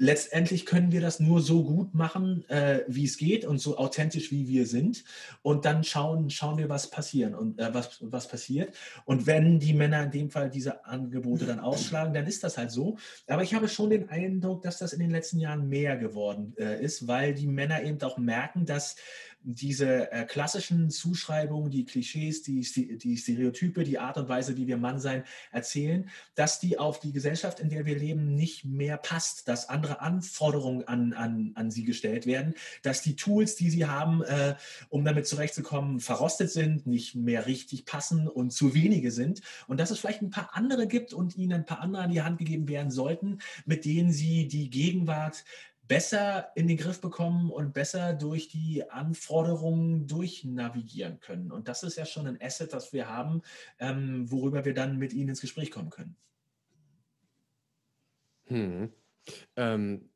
letztendlich können wir das nur so gut machen, äh, wie es geht und so authentisch, wie wir sind. Und dann schauen, schauen wir, was passieren und äh, was, was passiert. Und wenn die Männer in dem Fall diese Angebote dann ausschlagen, dann ist das halt so. Aber ich habe schon den Eindruck, dass das in den letzten Jahren mehr geworden äh, ist, weil die Männer eben auch merken, dass diese äh, klassischen Zuschreibungen, die Klischees, die, die Stereotype, die Art und Weise, wie wir Mann sein erzählen, dass die auf die Gesellschaft, in der wir leben, nicht mehr passt, dass andere Anforderungen an, an, an sie gestellt werden, dass die Tools, die sie haben, äh, um damit zurechtzukommen, verrostet sind, nicht mehr richtig passen und zu wenige sind. Und dass es vielleicht ein paar andere gibt und ihnen ein paar andere an die Hand gegeben werden sollten, mit denen sie die Gegenwart besser in den Griff bekommen und besser durch die Anforderungen durchnavigieren können. Und das ist ja schon ein Asset, das wir haben, ähm, worüber wir dann mit Ihnen ins Gespräch kommen können. Hm. Ähm,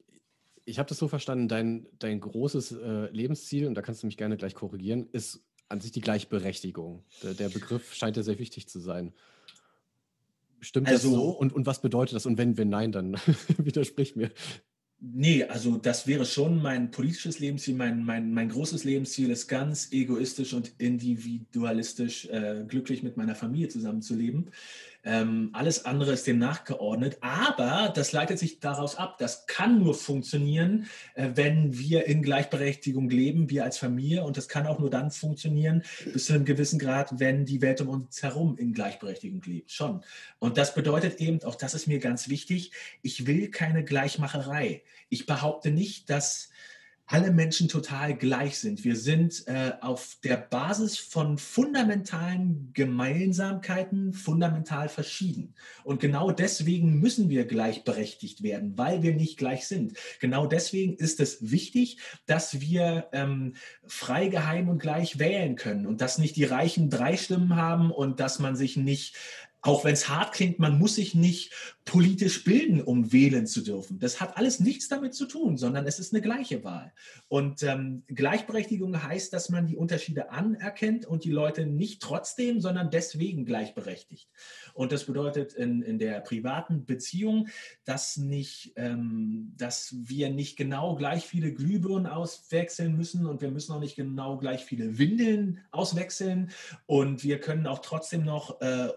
ich habe das so verstanden, dein, dein großes äh, Lebensziel, und da kannst du mich gerne gleich korrigieren, ist an sich die Gleichberechtigung. Der, der Begriff scheint ja sehr wichtig zu sein. Stimmt also, das so? Und, und was bedeutet das? Und wenn, wenn nein, dann widersprich mir. Nee, also das wäre schon mein politisches Lebensziel. Mein, mein, mein großes Lebensziel ist ganz egoistisch und individualistisch äh, glücklich mit meiner Familie zusammenzuleben. Ähm, alles andere ist dem nachgeordnet. Aber das leitet sich daraus ab. Das kann nur funktionieren, äh, wenn wir in Gleichberechtigung leben, wir als Familie. Und das kann auch nur dann funktionieren, bis zu einem gewissen Grad, wenn die Welt um uns herum in Gleichberechtigung lebt. Schon. Und das bedeutet eben, auch das ist mir ganz wichtig, ich will keine Gleichmacherei. Ich behaupte nicht, dass alle Menschen total gleich sind. Wir sind äh, auf der Basis von fundamentalen Gemeinsamkeiten fundamental verschieden. Und genau deswegen müssen wir gleichberechtigt werden, weil wir nicht gleich sind. Genau deswegen ist es wichtig, dass wir ähm, frei, geheim und gleich wählen können und dass nicht die Reichen drei Stimmen haben und dass man sich nicht auch wenn es hart klingt, man muss sich nicht politisch bilden, um wählen zu dürfen. Das hat alles nichts damit zu tun, sondern es ist eine gleiche Wahl. Und ähm, Gleichberechtigung heißt, dass man die Unterschiede anerkennt und die Leute nicht trotzdem, sondern deswegen gleichberechtigt. Und das bedeutet in, in der privaten Beziehung, dass, nicht, ähm, dass wir nicht genau gleich viele Glühbirnen auswechseln müssen und wir müssen auch nicht genau gleich viele Windeln auswechseln. Und wir können auch trotzdem noch äh,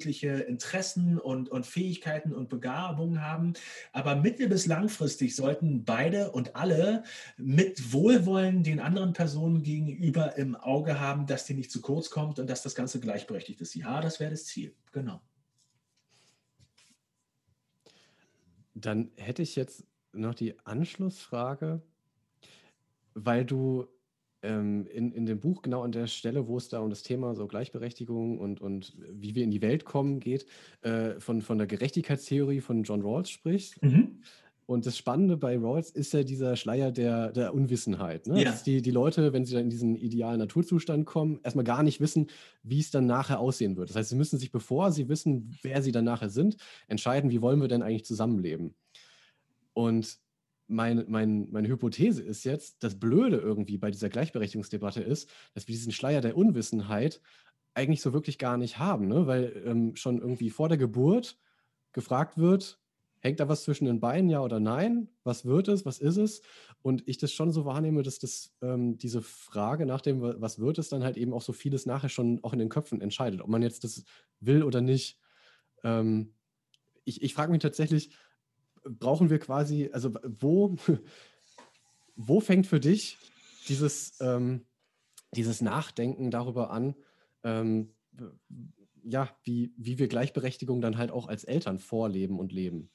unterschiedliche Interessen und, und Fähigkeiten und Begabungen haben. Aber mittel- bis langfristig sollten beide und alle mit Wohlwollen den anderen Personen gegenüber im Auge haben, dass die nicht zu kurz kommt und dass das Ganze gleichberechtigt ist. Ja, das wäre das Ziel. Genau. Dann hätte ich jetzt noch die Anschlussfrage, weil du ähm, in, in dem Buch genau an der Stelle, wo es da um das Thema so Gleichberechtigung und, und wie wir in die Welt kommen geht, äh, von, von der Gerechtigkeitstheorie von John Rawls sprichst. Mhm. Und das Spannende bei Rawls ist ja dieser Schleier der, der Unwissenheit. Ne? Ja. Dass die, die Leute, wenn sie dann in diesen idealen Naturzustand kommen, erstmal gar nicht wissen, wie es dann nachher aussehen wird. Das heißt, sie müssen sich, bevor sie wissen, wer sie dann nachher sind, entscheiden, wie wollen wir denn eigentlich zusammenleben. Und mein, mein, meine Hypothese ist jetzt, das Blöde irgendwie bei dieser Gleichberechtigungsdebatte ist, dass wir diesen Schleier der Unwissenheit eigentlich so wirklich gar nicht haben, ne? weil ähm, schon irgendwie vor der Geburt gefragt wird, Hängt da was zwischen den Beinen, ja oder nein? Was wird es? Was ist es? Und ich das schon so wahrnehme, dass das ähm, diese Frage nach dem, was wird es, dann halt eben auch so vieles nachher schon auch in den Köpfen entscheidet, ob man jetzt das will oder nicht. Ähm, ich ich frage mich tatsächlich, brauchen wir quasi, also wo, wo fängt für dich dieses, ähm, dieses Nachdenken darüber an, ähm, ja, wie, wie wir Gleichberechtigung dann halt auch als Eltern vorleben und leben?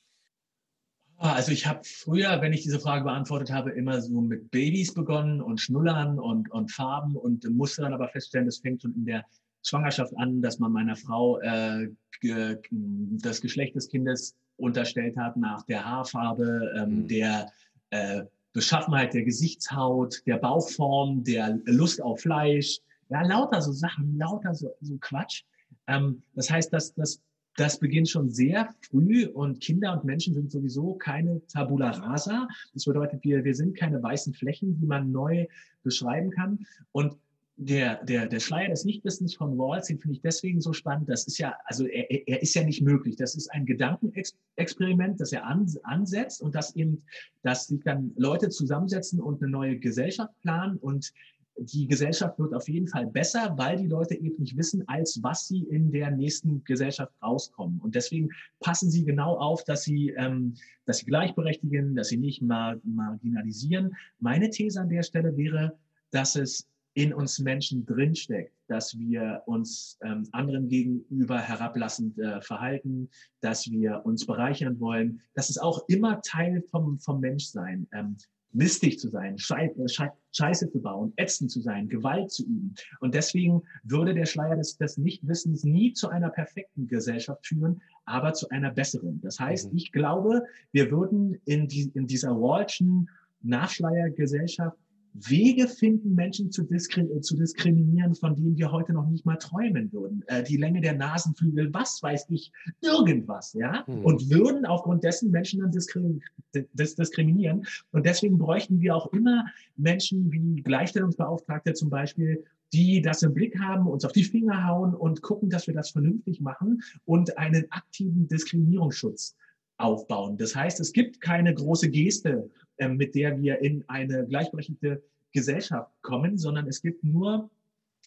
Ah, also ich habe früher, wenn ich diese Frage beantwortet habe, immer so mit Babys begonnen und Schnullern und, und Farben und musste dann aber feststellen, das fängt schon in der Schwangerschaft an, dass man meiner Frau äh, das Geschlecht des Kindes unterstellt hat nach der Haarfarbe, ähm, mhm. der äh, Beschaffenheit der Gesichtshaut, der Bauchform, der Lust auf Fleisch. Ja, lauter so Sachen, lauter so, so Quatsch. Ähm, das heißt, dass das das beginnt schon sehr früh und Kinder und Menschen sind sowieso keine Tabula rasa. Das bedeutet, wir, wir sind keine weißen Flächen, die man neu beschreiben kann. Und der, der, der Schleier des Nichtwissens von Rawls, den finde ich deswegen so spannend. Das ist ja, also er, er ist ja nicht möglich. Das ist ein Gedankenexperiment, das er an, ansetzt und das eben, dass sich dann Leute zusammensetzen und eine neue Gesellschaft planen und die Gesellschaft wird auf jeden Fall besser, weil die Leute eben nicht wissen, als was sie in der nächsten Gesellschaft rauskommen. Und deswegen passen sie genau auf, dass sie, ähm, dass sie gleichberechtigen, dass sie nicht mar marginalisieren. Meine These an der Stelle wäre, dass es in uns Menschen drinsteckt, dass wir uns ähm, anderen gegenüber herablassend äh, verhalten, dass wir uns bereichern wollen. Das ist auch immer Teil vom, vom Menschsein. Ähm, mistig zu sein, Scheiße zu bauen, ätzend zu sein, Gewalt zu üben. Und deswegen würde der Schleier des, des Nichtwissens nie zu einer perfekten Gesellschaft führen, aber zu einer besseren. Das heißt, mhm. ich glaube, wir würden in, die, in dieser Wallschen Nachschleiergesellschaft Wege finden, Menschen zu, diskri zu, diskriminieren, von denen wir heute noch nicht mal träumen würden. Äh, die Länge der Nasenflügel, was weiß ich, irgendwas, ja. Hm. Und würden aufgrund dessen Menschen dann diskrim dis diskriminieren. Und deswegen bräuchten wir auch immer Menschen wie Gleichstellungsbeauftragte zum Beispiel, die das im Blick haben, uns auf die Finger hauen und gucken, dass wir das vernünftig machen und einen aktiven Diskriminierungsschutz aufbauen. Das heißt, es gibt keine große Geste, äh, mit der wir in eine gleichberechtigte Gesellschaft kommen, sondern es gibt nur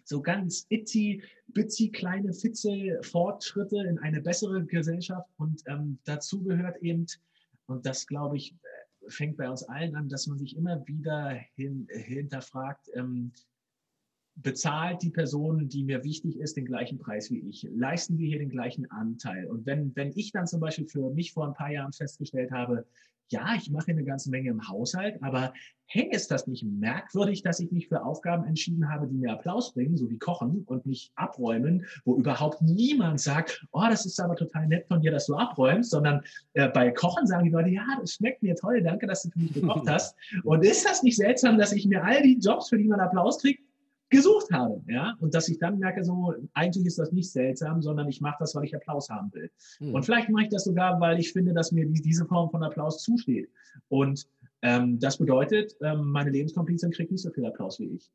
so ganz itty, bitsy, kleine, fitze Fortschritte in eine bessere Gesellschaft. Und ähm, dazu gehört eben, und das glaube ich, fängt bei uns allen an, dass man sich immer wieder hin, hinterfragt, ähm, bezahlt die Person, die mir wichtig ist, den gleichen Preis wie ich? Leisten wir hier den gleichen Anteil? Und wenn, wenn ich dann zum Beispiel für mich vor ein paar Jahren festgestellt habe, ja, ich mache eine ganze Menge im Haushalt, aber hey, ist das nicht merkwürdig, dass ich mich für Aufgaben entschieden habe, die mir Applaus bringen, so wie Kochen und nicht abräumen, wo überhaupt niemand sagt, oh, das ist aber total nett von dir, dass du abräumst, sondern äh, bei Kochen sagen die Leute, ja, das schmeckt mir toll, danke, dass du für mich gekocht hast. Und ist das nicht seltsam, dass ich mir all die Jobs, für die man Applaus kriegt, gesucht habe, ja, und dass ich dann merke, so eigentlich ist das nicht seltsam, sondern ich mache das, weil ich Applaus haben will. Hm. Und vielleicht mache ich das sogar, weil ich finde, dass mir diese Form von Applaus zusteht. Und ähm, das bedeutet, ähm, meine Lebenskomplizin kriegt nicht so viel Applaus wie ich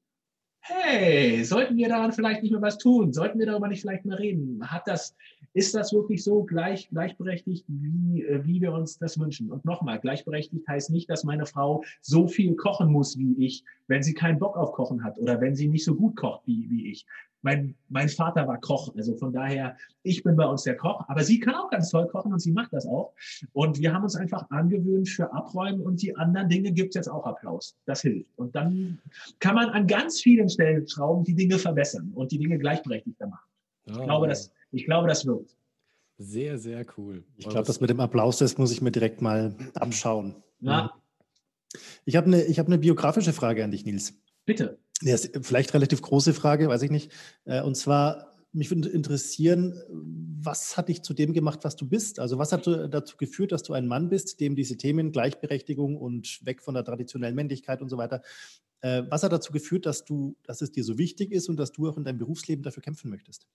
hey, sollten wir daran vielleicht nicht mehr was tun? Sollten wir darüber nicht vielleicht mal reden? Hat das, ist das wirklich so gleich, gleichberechtigt, wie, äh, wie wir uns das wünschen? Und nochmal, gleichberechtigt heißt nicht, dass meine Frau so viel kochen muss wie ich, wenn sie keinen Bock auf Kochen hat oder wenn sie nicht so gut kocht wie, wie ich mein, mein Vater war Koch, also von daher, ich bin bei uns der Koch, aber sie kann auch ganz toll kochen und sie macht das auch. Und wir haben uns einfach angewöhnt für Abräumen und die anderen Dinge gibt es jetzt auch Applaus. Das hilft. Und dann kann man an ganz vielen Stellen schrauben, die Dinge verbessern und die Dinge gleichberechtigter machen. Ich, oh. glaube, das, ich glaube, das wirkt. Sehr, sehr cool. Ich glaube, das mit dem Applaus, das muss ich mir direkt mal abschauen. Ja. Ich habe eine hab ne biografische Frage an dich, Nils. Bitte. Ja, vielleicht relativ große Frage, weiß ich nicht. Äh, und zwar, mich würde interessieren, was hat dich zu dem gemacht, was du bist? Also was hat dazu geführt, dass du ein Mann bist, dem diese Themen Gleichberechtigung und weg von der traditionellen Männlichkeit und so weiter, äh, was hat dazu geführt, dass du, dass es dir so wichtig ist und dass du auch in deinem Berufsleben dafür kämpfen möchtest?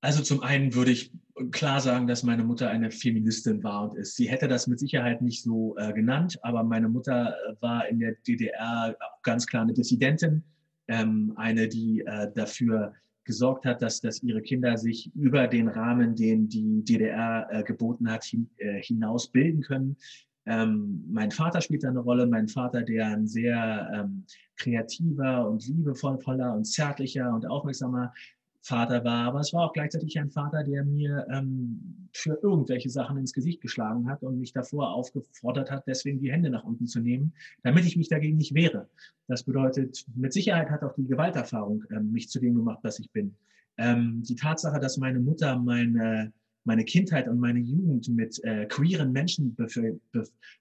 Also zum einen würde ich klar sagen, dass meine Mutter eine Feministin war und ist. Sie hätte das mit Sicherheit nicht so äh, genannt, aber meine Mutter äh, war in der DDR ganz klar eine Dissidentin, ähm, eine, die äh, dafür gesorgt hat, dass, dass ihre Kinder sich über den Rahmen, den die DDR äh, geboten hat, hin, äh, hinaus bilden können. Ähm, mein Vater spielt da eine Rolle, mein Vater, der ein sehr ähm, kreativer und liebevoller und zärtlicher und aufmerksamer Vater war, aber es war auch gleichzeitig ein Vater, der mir ähm, für irgendwelche Sachen ins Gesicht geschlagen hat und mich davor aufgefordert hat, deswegen die Hände nach unten zu nehmen, damit ich mich dagegen nicht wehre. Das bedeutet, mit Sicherheit hat auch die Gewalterfahrung ähm, mich zu dem gemacht, was ich bin. Ähm, die Tatsache, dass meine Mutter meine, meine Kindheit und meine Jugend mit äh, queeren Menschen bevöl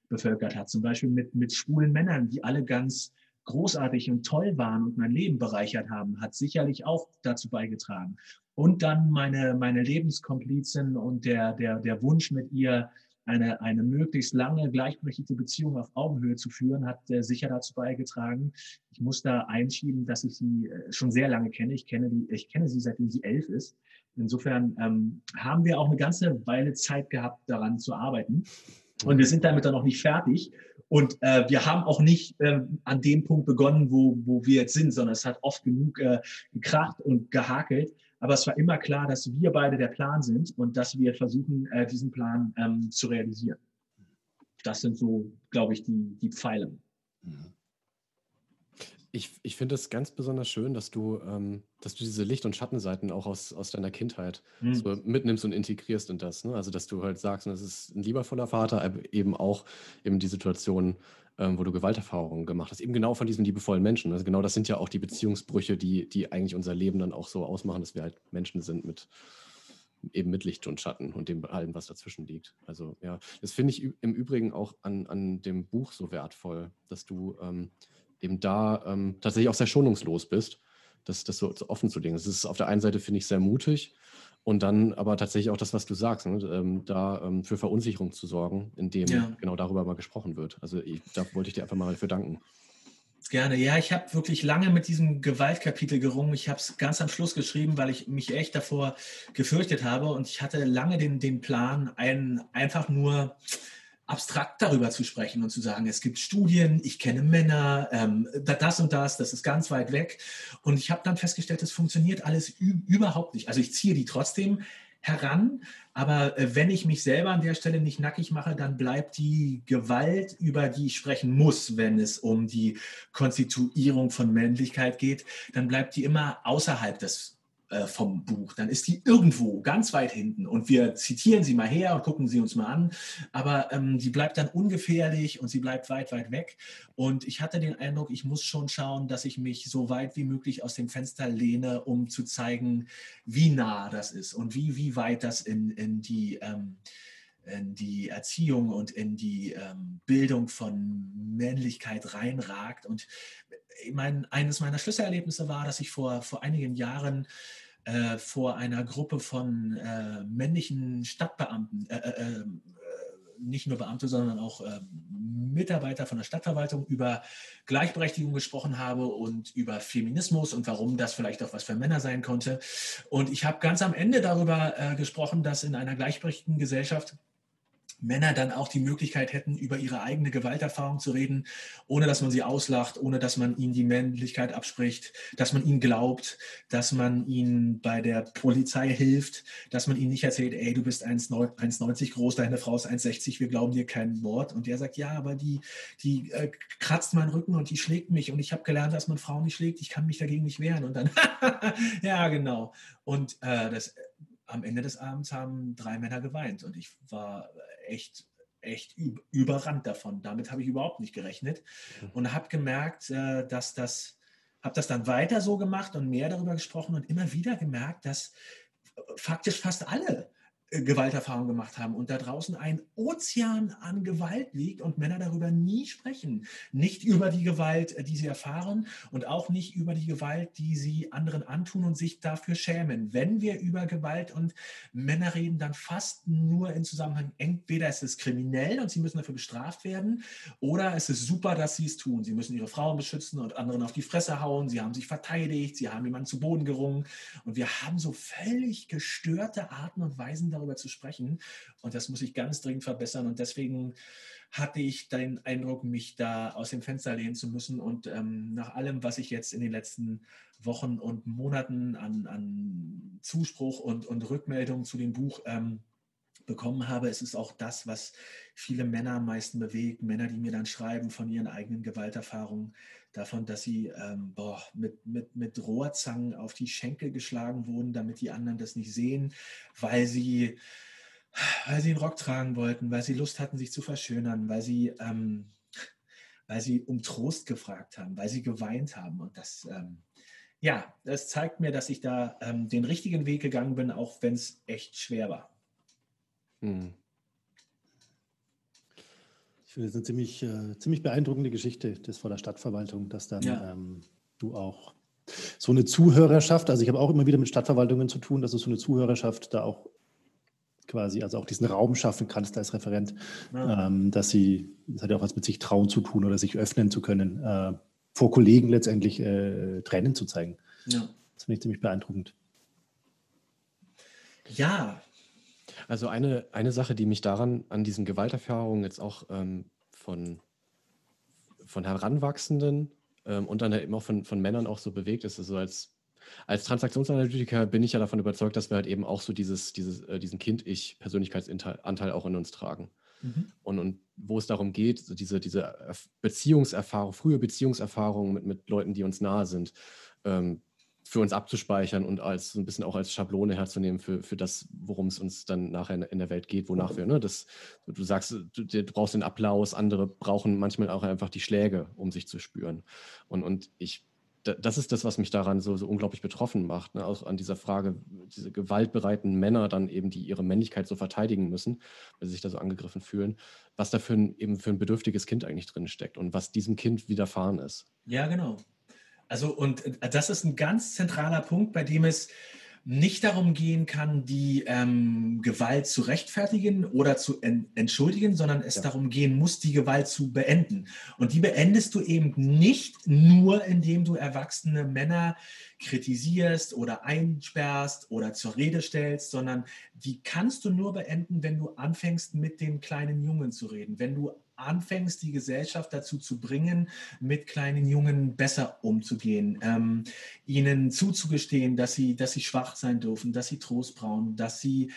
bevölkert hat, zum Beispiel mit, mit schwulen Männern, die alle ganz großartig und toll waren und mein Leben bereichert haben, hat sicherlich auch dazu beigetragen. Und dann meine, meine Lebenskomplizin und der, der, der Wunsch mit ihr, eine, eine möglichst lange gleichberechtigte Beziehung auf Augenhöhe zu führen, hat äh, sicher dazu beigetragen. Ich muss da einschieben, dass ich sie äh, schon sehr lange kenne. Ich kenne, die, ich kenne sie, seitdem sie elf ist. Insofern ähm, haben wir auch eine ganze Weile Zeit gehabt, daran zu arbeiten. Und wir sind damit dann noch nicht fertig. Und äh, wir haben auch nicht äh, an dem Punkt begonnen, wo, wo wir jetzt sind, sondern es hat oft genug äh, gekracht und gehakelt. Aber es war immer klar, dass wir beide der Plan sind und dass wir versuchen, äh, diesen Plan ähm, zu realisieren. Das sind so, glaube ich, die, die Pfeile. Mhm. Ich, ich finde es ganz besonders schön, dass du, ähm, dass du diese Licht- und Schattenseiten auch aus, aus deiner Kindheit mhm. so mitnimmst und integrierst in das. Ne? Also, dass du halt sagst, das ist ein liebevoller Vater, aber eben auch eben die Situation, ähm, wo du Gewalterfahrungen gemacht hast, eben genau von diesen liebevollen Menschen. Also genau das sind ja auch die Beziehungsbrüche, die, die eigentlich unser Leben dann auch so ausmachen, dass wir halt Menschen sind mit eben mit Licht und Schatten und dem allem, was dazwischen liegt. Also ja, das finde ich im Übrigen auch an, an dem Buch so wertvoll, dass du ähm, eben da ähm, tatsächlich auch sehr schonungslos bist, das, das so, offen zu legen. Das ist auf der einen Seite, finde ich, sehr mutig und dann aber tatsächlich auch das, was du sagst, ne? ähm, da ähm, für Verunsicherung zu sorgen, indem ja. genau darüber mal gesprochen wird. Also ich, da wollte ich dir einfach mal dafür danken. Gerne. Ja, ich habe wirklich lange mit diesem Gewaltkapitel gerungen. Ich habe es ganz am Schluss geschrieben, weil ich mich echt davor gefürchtet habe. Und ich hatte lange den, den Plan, einen einfach nur abstrakt darüber zu sprechen und zu sagen, es gibt Studien, ich kenne Männer, ähm, das und das, das ist ganz weit weg. Und ich habe dann festgestellt, das funktioniert alles überhaupt nicht. Also ich ziehe die trotzdem heran. Aber äh, wenn ich mich selber an der Stelle nicht nackig mache, dann bleibt die Gewalt, über die ich sprechen muss, wenn es um die Konstituierung von Männlichkeit geht, dann bleibt die immer außerhalb des äh, vom Buch, dann ist die irgendwo ganz weit hinten und wir zitieren sie mal her und gucken sie uns mal an, aber ähm, sie bleibt dann ungefährlich und sie bleibt weit, weit weg. Und ich hatte den Eindruck, ich muss schon schauen, dass ich mich so weit wie möglich aus dem Fenster lehne, um zu zeigen, wie nah das ist und wie, wie weit das in, in die ähm, in die Erziehung und in die ähm, Bildung von Männlichkeit reinragt. Und ich meine, eines meiner Schlüsselerlebnisse war, dass ich vor, vor einigen Jahren äh, vor einer Gruppe von äh, männlichen Stadtbeamten, äh, äh, äh nicht nur Beamte, sondern auch ähm, Mitarbeiter von der Stadtverwaltung über Gleichberechtigung gesprochen habe und über Feminismus und warum das vielleicht auch was für Männer sein konnte. Und ich habe ganz am Ende darüber äh, gesprochen, dass in einer gleichberechtigten Gesellschaft Männer dann auch die Möglichkeit hätten, über ihre eigene Gewalterfahrung zu reden, ohne dass man sie auslacht, ohne dass man ihnen die Männlichkeit abspricht, dass man ihnen glaubt, dass man ihnen bei der Polizei hilft, dass man ihnen nicht erzählt, ey, du bist 1,90 groß, deine Frau ist 1,60, wir glauben dir kein Wort. Und der sagt, ja, aber die, die äh, kratzt meinen Rücken und die schlägt mich und ich habe gelernt, dass man Frauen nicht schlägt, ich kann mich dagegen nicht wehren. Und dann, ja, genau. Und äh, das am Ende des Abends haben drei Männer geweint und ich war echt, echt überrannt davon. Damit habe ich überhaupt nicht gerechnet mhm. und habe gemerkt, äh, dass das, habe das dann weiter so gemacht und mehr darüber gesprochen und immer wieder gemerkt, dass faktisch fast alle äh, Gewalterfahrung gemacht haben und da draußen ein Ozean an Gewalt liegt und Männer darüber nie sprechen. Nicht über die Gewalt, äh, die sie erfahren und auch nicht über die Gewalt, die sie anderen antun und sich dafür schämen. Wenn wir über Gewalt und Männer reden, dann fast nur in Zusammenhang, entweder ist es kriminell und sie müssen dafür bestraft werden oder es ist super, dass sie es tun. Sie müssen ihre Frauen beschützen und anderen auf die Fresse hauen. Sie haben sich verteidigt, sie haben jemanden zu Boden gerungen und wir haben so völlig gestörte Arten und Weisen darüber zu sprechen. Und das muss ich ganz dringend verbessern. Und deswegen hatte ich den Eindruck, mich da aus dem Fenster lehnen zu müssen. Und ähm, nach allem, was ich jetzt in den letzten Wochen und Monaten an, an Zuspruch und, und Rückmeldungen zu dem Buch ähm, bekommen habe, ist es auch das, was viele Männer am meisten bewegt. Männer, die mir dann schreiben von ihren eigenen Gewalterfahrungen, davon, dass sie ähm, boah, mit, mit, mit Rohrzangen auf die Schenkel geschlagen wurden, damit die anderen das nicht sehen, weil sie, weil sie einen Rock tragen wollten, weil sie Lust hatten, sich zu verschönern, weil sie, ähm, weil sie um Trost gefragt haben, weil sie geweint haben. Und das, ähm, ja, das zeigt mir, dass ich da ähm, den richtigen Weg gegangen bin, auch wenn es echt schwer war. Hm. Ich finde es eine ziemlich, äh, ziemlich beeindruckende Geschichte, das vor der Stadtverwaltung, dass dann ja. ähm, du auch so eine Zuhörerschaft, also ich habe auch immer wieder mit Stadtverwaltungen zu tun, dass du so eine Zuhörerschaft da auch quasi, also auch diesen Raum schaffen kannst als Referent, ja. ähm, dass sie, das hat ja auch was mit sich trauen zu tun oder sich öffnen zu können, äh, vor Kollegen letztendlich äh, Tränen zu zeigen. Ja. Das finde ich ziemlich beeindruckend. Ja, also eine, eine Sache, die mich daran, an diesen Gewalterfahrungen jetzt auch ähm, von, von Heranwachsenden ähm, und dann eben auch von, von Männern auch so bewegt ist, also als, als Transaktionsanalytiker bin ich ja davon überzeugt, dass wir halt eben auch so dieses, dieses, äh, diesen Kind-Ich-Persönlichkeitsanteil auch in uns tragen. Mhm. Und, und wo es darum geht, so diese, diese Beziehungserfahrung, frühe Beziehungserfahrungen mit, mit Leuten, die uns nahe sind, ähm, für uns abzuspeichern und als so ein bisschen auch als Schablone herzunehmen für, für das, worum es uns dann nachher in der Welt geht, wonach wir, ne, das, du sagst, du, du, brauchst den Applaus, andere brauchen manchmal auch einfach die Schläge, um sich zu spüren. Und, und ich, das ist das, was mich daran so, so unglaublich betroffen macht, ne? auch an dieser Frage, diese gewaltbereiten Männer dann eben, die ihre Männlichkeit so verteidigen müssen, weil sie sich da so angegriffen fühlen, was da für ein, eben für ein bedürftiges Kind eigentlich drin steckt und was diesem Kind widerfahren ist. Ja, genau. Also, und äh, das ist ein ganz zentraler Punkt, bei dem es nicht darum gehen kann, die ähm, Gewalt zu rechtfertigen oder zu en entschuldigen, sondern es ja. darum gehen muss, die Gewalt zu beenden. Und die beendest du eben nicht nur, indem du erwachsene Männer kritisierst oder einsperrst oder zur Rede stellst, sondern die kannst du nur beenden, wenn du anfängst, mit den kleinen Jungen zu reden, wenn du anfängst, die Gesellschaft dazu zu bringen, mit kleinen Jungen besser umzugehen, ähm, ihnen zuzugestehen, dass sie, dass sie schwach sein dürfen, dass sie Trost brauchen, dass sie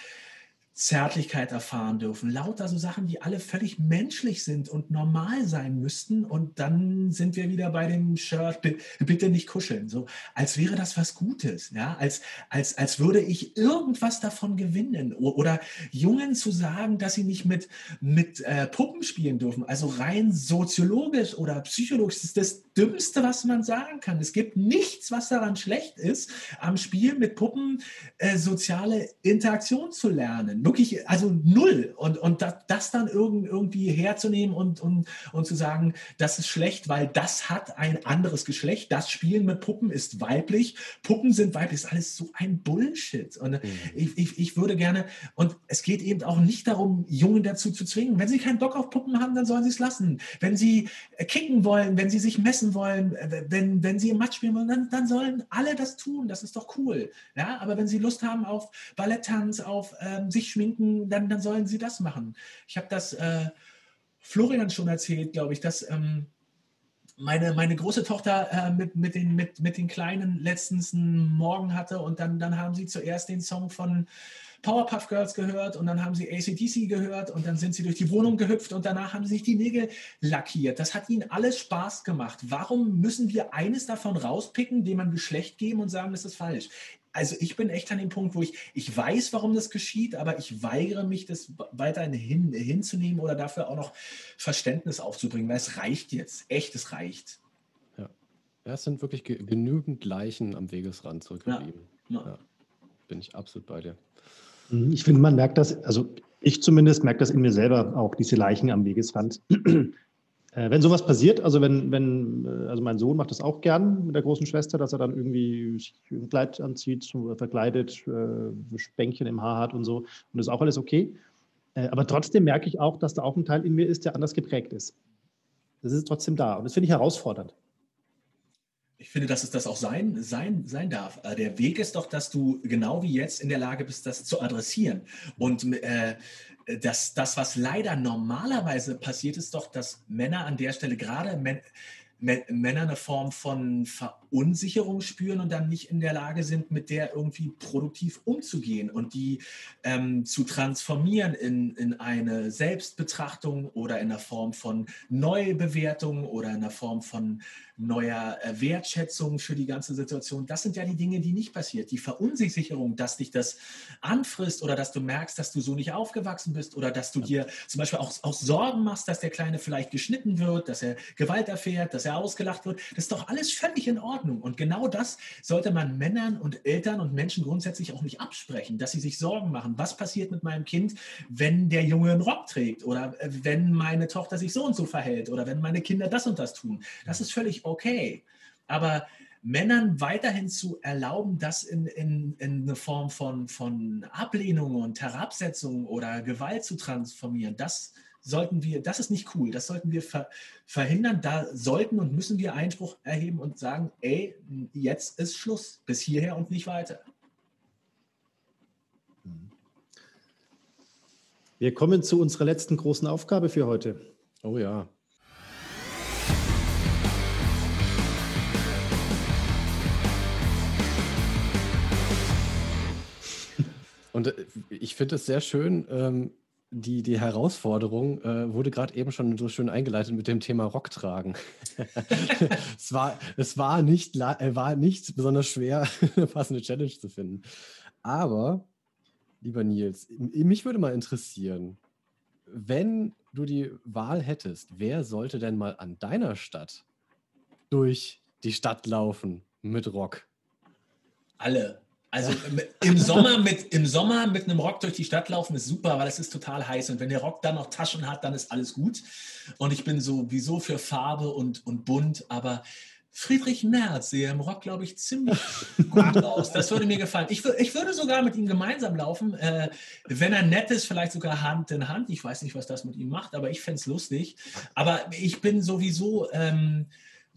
Zärtlichkeit erfahren dürfen. Lauter so Sachen, die alle völlig menschlich sind und normal sein müssten. Und dann sind wir wieder bei dem Shirt, bitte nicht kuscheln. So, als wäre das was Gutes, ja, als, als, als würde ich irgendwas davon gewinnen. Oder Jungen zu sagen, dass sie nicht mit, mit äh, Puppen spielen dürfen. Also rein soziologisch oder psychologisch ist das Dümmste, was man sagen kann. Es gibt nichts, was daran schlecht ist, am Spiel mit Puppen äh, soziale Interaktion zu lernen wirklich, also null. Und, und das, das dann irgendwie herzunehmen und, und, und zu sagen, das ist schlecht, weil das hat ein anderes Geschlecht. Das Spielen mit Puppen ist weiblich. Puppen sind weiblich. ist alles so ein Bullshit. Und mhm. ich, ich, ich würde gerne, und es geht eben auch nicht darum, Jungen dazu zu zwingen. Wenn sie keinen Bock auf Puppen haben, dann sollen sie es lassen. Wenn sie äh, kicken wollen, wenn sie sich messen wollen, äh, wenn, wenn sie im Match spielen wollen, dann, dann sollen alle das tun. Das ist doch cool. Ja, aber wenn sie Lust haben auf Balletttanz, auf ähm, sich schminken, dann, dann sollen sie das machen. Ich habe das äh, Florian schon erzählt, glaube ich, dass ähm, meine, meine große Tochter äh, mit, mit, den, mit, mit den Kleinen letztens einen Morgen hatte und dann, dann haben sie zuerst den Song von Powerpuff Girls gehört und dann haben sie ACDC gehört und dann sind sie durch die Wohnung gehüpft und danach haben sie sich die Nägel lackiert. Das hat ihnen alles Spaß gemacht. Warum müssen wir eines davon rauspicken, dem man Geschlecht geben und sagen, das ist falsch? also ich bin echt an dem Punkt, wo ich, ich weiß, warum das geschieht, aber ich weigere mich, das weiterhin hin, hinzunehmen oder dafür auch noch Verständnis aufzubringen, weil es reicht jetzt. Echt, es reicht. Ja, ja es sind wirklich ge genügend Leichen am Wegesrand zurückgeblieben. Ja. Ja. Bin ich absolut bei dir. Mhm, ich finde, man merkt das, also ich zumindest merke das in mir selber auch, diese Leichen am Wegesrand. Äh, wenn sowas passiert, also wenn, wenn, äh, also mein Sohn macht das auch gern mit der großen Schwester, dass er dann irgendwie ein Kleid anzieht, verkleidet, äh, Spänkchen im Haar hat und so. Und das ist auch alles okay. Äh, aber trotzdem merke ich auch, dass da auch ein Teil in mir ist, der anders geprägt ist. Das ist trotzdem da. Und das finde ich herausfordernd. Ich finde, dass es das auch sein, sein, sein darf. Äh, der Weg ist doch, dass du genau wie jetzt in der Lage bist, das zu adressieren. Und äh, das, das, was leider normalerweise passiert, ist doch, dass Männer an der Stelle, gerade Männer eine Form von Verunsicherung spüren und dann nicht in der Lage sind, mit der irgendwie produktiv umzugehen und die ähm, zu transformieren in, in eine Selbstbetrachtung oder in der Form von Neubewertung oder in der Form von neuer äh, Wertschätzung für die ganze Situation. Das sind ja die Dinge, die nicht passiert. Die Verunsicherung, dass dich das anfrisst oder dass du merkst, dass du so nicht aufgewachsen bist oder dass du dir zum Beispiel auch, auch Sorgen machst, dass der Kleine vielleicht geschnitten wird, dass er Gewalt erfährt, dass er ausgelacht wird. Das ist doch alles völlig in Ordnung. Und genau das sollte man Männern und Eltern und Menschen grundsätzlich auch nicht absprechen, dass sie sich Sorgen machen. Was passiert mit meinem Kind, wenn der Junge einen Rock trägt oder äh, wenn meine Tochter sich so und so verhält oder wenn meine Kinder das und das tun? Das ist völlig okay. Aber Männern weiterhin zu erlauben, das in, in, in eine Form von, von Ablehnung und Herabsetzung oder Gewalt zu transformieren, das sollten wir, das ist nicht cool, das sollten wir ver, verhindern. Da sollten und müssen wir Einspruch erheben und sagen, ey, jetzt ist Schluss, bis hierher und nicht weiter. Wir kommen zu unserer letzten großen Aufgabe für heute. Oh ja. Und äh, ich finde es sehr schön, ähm, die, die Herausforderung äh, wurde gerade eben schon so schön eingeleitet mit dem Thema Rock tragen. es, war, es war, nicht, äh, war nicht besonders schwer, eine passende Challenge zu finden. Aber, lieber Nils, mich würde mal interessieren, wenn du die Wahl hättest, wer sollte denn mal an deiner Stadt durch die Stadt laufen mit Rock? Alle. Also im Sommer, mit, im Sommer mit einem Rock durch die Stadt laufen ist super, weil es ist total heiß. Und wenn der Rock dann noch Taschen hat, dann ist alles gut. Und ich bin sowieso für Farbe und, und bunt, aber Friedrich Merz sehe im Rock, glaube ich, ziemlich gut aus. Das würde mir gefallen. Ich, ich würde sogar mit ihm gemeinsam laufen. Äh, wenn er nett ist, vielleicht sogar Hand in Hand. Ich weiß nicht, was das mit ihm macht, aber ich fände es lustig. Aber ich bin sowieso. Ähm,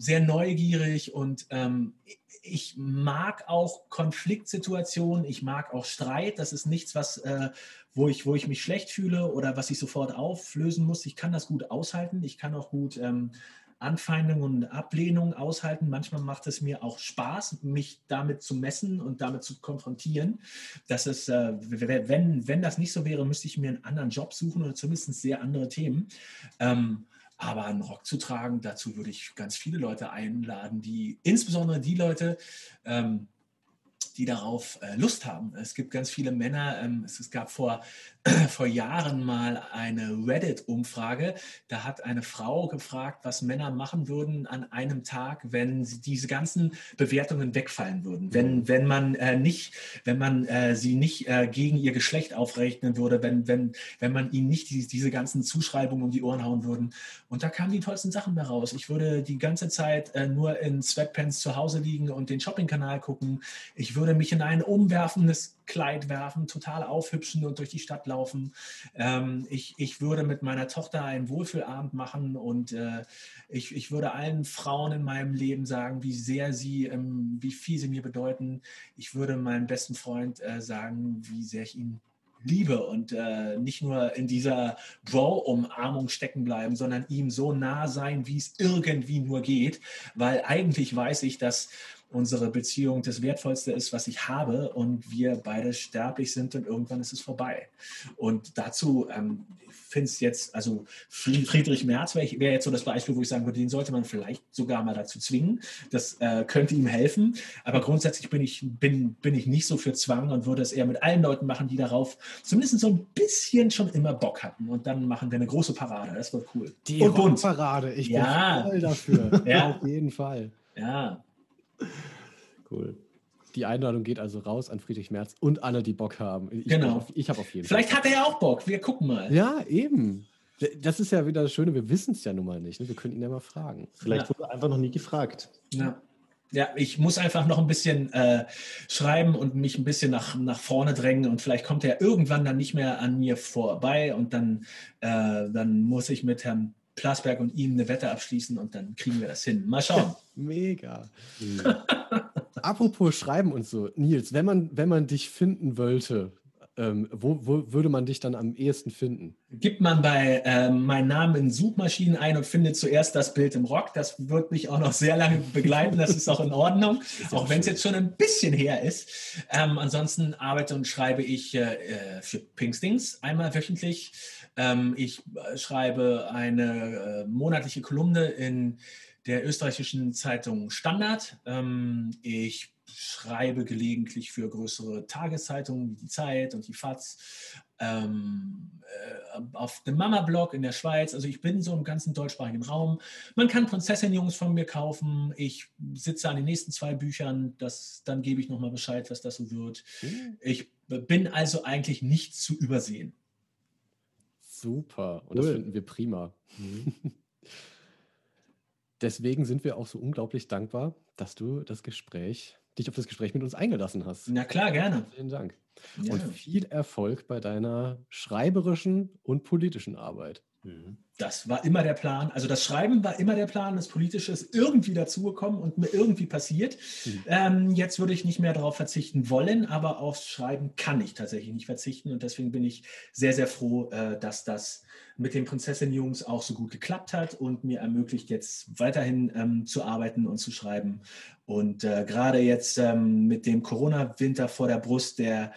sehr neugierig und ähm, ich mag auch Konfliktsituationen, ich mag auch Streit. Das ist nichts, was, äh, wo, ich, wo ich mich schlecht fühle oder was ich sofort auflösen muss. Ich kann das gut aushalten. Ich kann auch gut ähm, Anfeindungen und Ablehnung aushalten. Manchmal macht es mir auch Spaß, mich damit zu messen und damit zu konfrontieren. Das ist, äh, wenn, wenn das nicht so wäre, müsste ich mir einen anderen Job suchen oder zumindest sehr andere Themen. Ähm, aber einen Rock zu tragen, dazu würde ich ganz viele Leute einladen, die, insbesondere die Leute, ähm, die darauf äh, Lust haben. Es gibt ganz viele Männer. Ähm, es, es, gab vor, vor Jahren mal eine Reddit-Umfrage. Da hat eine Frau gefragt, was Männer machen würden an einem Tag, wenn diese ganzen Bewertungen wegfallen würden. Wenn, mhm. wenn man äh, nicht, wenn man äh, sie nicht äh, gegen ihr Geschlecht aufrechnen würde, wenn, wenn, wenn man ihnen nicht die, diese ganzen Zuschreibungen um die Ohren hauen würden. Und da kamen die tollsten Sachen mehr raus. Ich würde die ganze Zeit äh, nur in Sweatpants zu Hause liegen und den Shopping-Kanal gucken. Ich würde mich in ein umwerfendes Kleid werfen, total aufhübschen und durch die Stadt laufen. Ähm, ich, ich würde mit meiner Tochter einen Wohlfühlabend machen und äh, ich, ich würde allen Frauen in meinem Leben sagen, wie sehr sie, ähm, wie viel sie mir bedeuten. Ich würde meinem besten Freund äh, sagen, wie sehr ich ihn liebe und äh, nicht nur in dieser Bro-Umarmung stecken bleiben, sondern ihm so nah sein, wie es irgendwie nur geht, weil eigentlich weiß ich, dass unsere Beziehung das Wertvollste ist, was ich habe und wir beide sterblich sind und irgendwann ist es vorbei. Und dazu ähm, finde es jetzt, also Friedrich Merz wäre wär jetzt so das Beispiel, wo ich sagen würde, den sollte man vielleicht sogar mal dazu zwingen. Das äh, könnte ihm helfen. Aber grundsätzlich bin ich, bin, bin ich nicht so für Zwang und würde es eher mit allen Leuten machen, die darauf zumindest so ein bisschen schon immer Bock hatten. Und dann machen wir eine große Parade. Das wird cool. Die und Parade, ich ja. bin voll dafür. ja. Auf jeden Fall. Ja. Cool. Die Einladung geht also raus an Friedrich Merz und alle, die Bock haben. Ich genau. Auf, ich habe auf jeden Vielleicht Fall. Vielleicht hat er ja auch Bock. Wir gucken mal. Ja, eben. Das ist ja wieder das Schöne, wir wissen es ja nun mal nicht. Ne? Wir können ihn ja mal fragen. Vielleicht ja. wurde einfach noch nie gefragt. Ja. Ja, ich muss einfach noch ein bisschen äh, schreiben und mich ein bisschen nach, nach vorne drängen und vielleicht kommt er irgendwann dann nicht mehr an mir vorbei und dann, äh, dann muss ich mit Herrn Plasberg und ihm eine Wette abschließen und dann kriegen wir das hin. Mal schauen. Mega. Apropos Schreiben und so, Nils, wenn man, wenn man dich finden wollte, ähm, wo, wo, würde man dich dann am ehesten finden? Gibt man bei äh, meinen Namen in Suchmaschinen ein und findet zuerst das Bild im Rock. Das wird mich auch noch sehr lange begleiten. Das ist auch in Ordnung, auch wenn es jetzt schon ein bisschen her ist. Ähm, ansonsten arbeite und schreibe ich äh, äh für Pinkstings einmal wöchentlich. Ähm, ich äh, schreibe eine äh, monatliche Kolumne in der österreichischen Zeitung Standard. Ähm, ich schreibe gelegentlich für größere Tageszeitungen wie die Zeit und die FAZ. Ähm, äh, auf dem Mama-Blog in der Schweiz. Also ich bin so im ganzen deutschsprachigen Raum. Man kann Prinzessin-Jungs von mir kaufen. Ich sitze an den nächsten zwei Büchern. Das, dann gebe ich nochmal Bescheid, was das so wird. Ich bin also eigentlich nicht zu übersehen. Super. Und cool. das finden wir prima. Mhm. Deswegen sind wir auch so unglaublich dankbar, dass du das Gespräch, dich auf das Gespräch mit uns eingelassen hast. Na klar, gerne. Vielen Dank. Ja. Und viel Erfolg bei deiner schreiberischen und politischen Arbeit. Mhm. Das war immer der Plan. Also das Schreiben war immer der Plan, das Politische ist irgendwie dazugekommen und mir irgendwie passiert. Mhm. Ähm, jetzt würde ich nicht mehr darauf verzichten wollen, aber aufs Schreiben kann ich tatsächlich nicht verzichten und deswegen bin ich sehr, sehr froh, äh, dass das mit den Prinzessin-Jungs auch so gut geklappt hat und mir ermöglicht jetzt weiterhin ähm, zu arbeiten und zu schreiben. Und äh, gerade jetzt ähm, mit dem Corona-Winter vor der Brust, der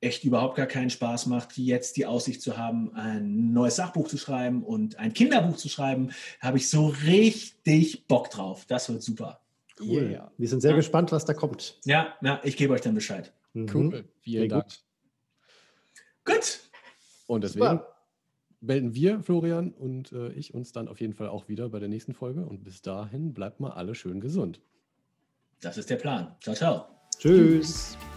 echt überhaupt gar keinen Spaß macht, jetzt die Aussicht zu haben, ein neues Sachbuch zu schreiben und ein Kinderbuch zu schreiben, habe ich so richtig Bock drauf. Das wird super. Cool. Yeah. Wir sind sehr ja. gespannt, was da kommt. Ja, ja ich gebe euch dann Bescheid. Mhm. Cool. Vielen Dank. Gut. gut. Und deswegen super. melden wir, Florian und äh, ich, uns dann auf jeden Fall auch wieder bei der nächsten Folge. Und bis dahin bleibt mal alle schön gesund. Das ist der Plan. Ciao, ciao. Tschüss. Tschüss.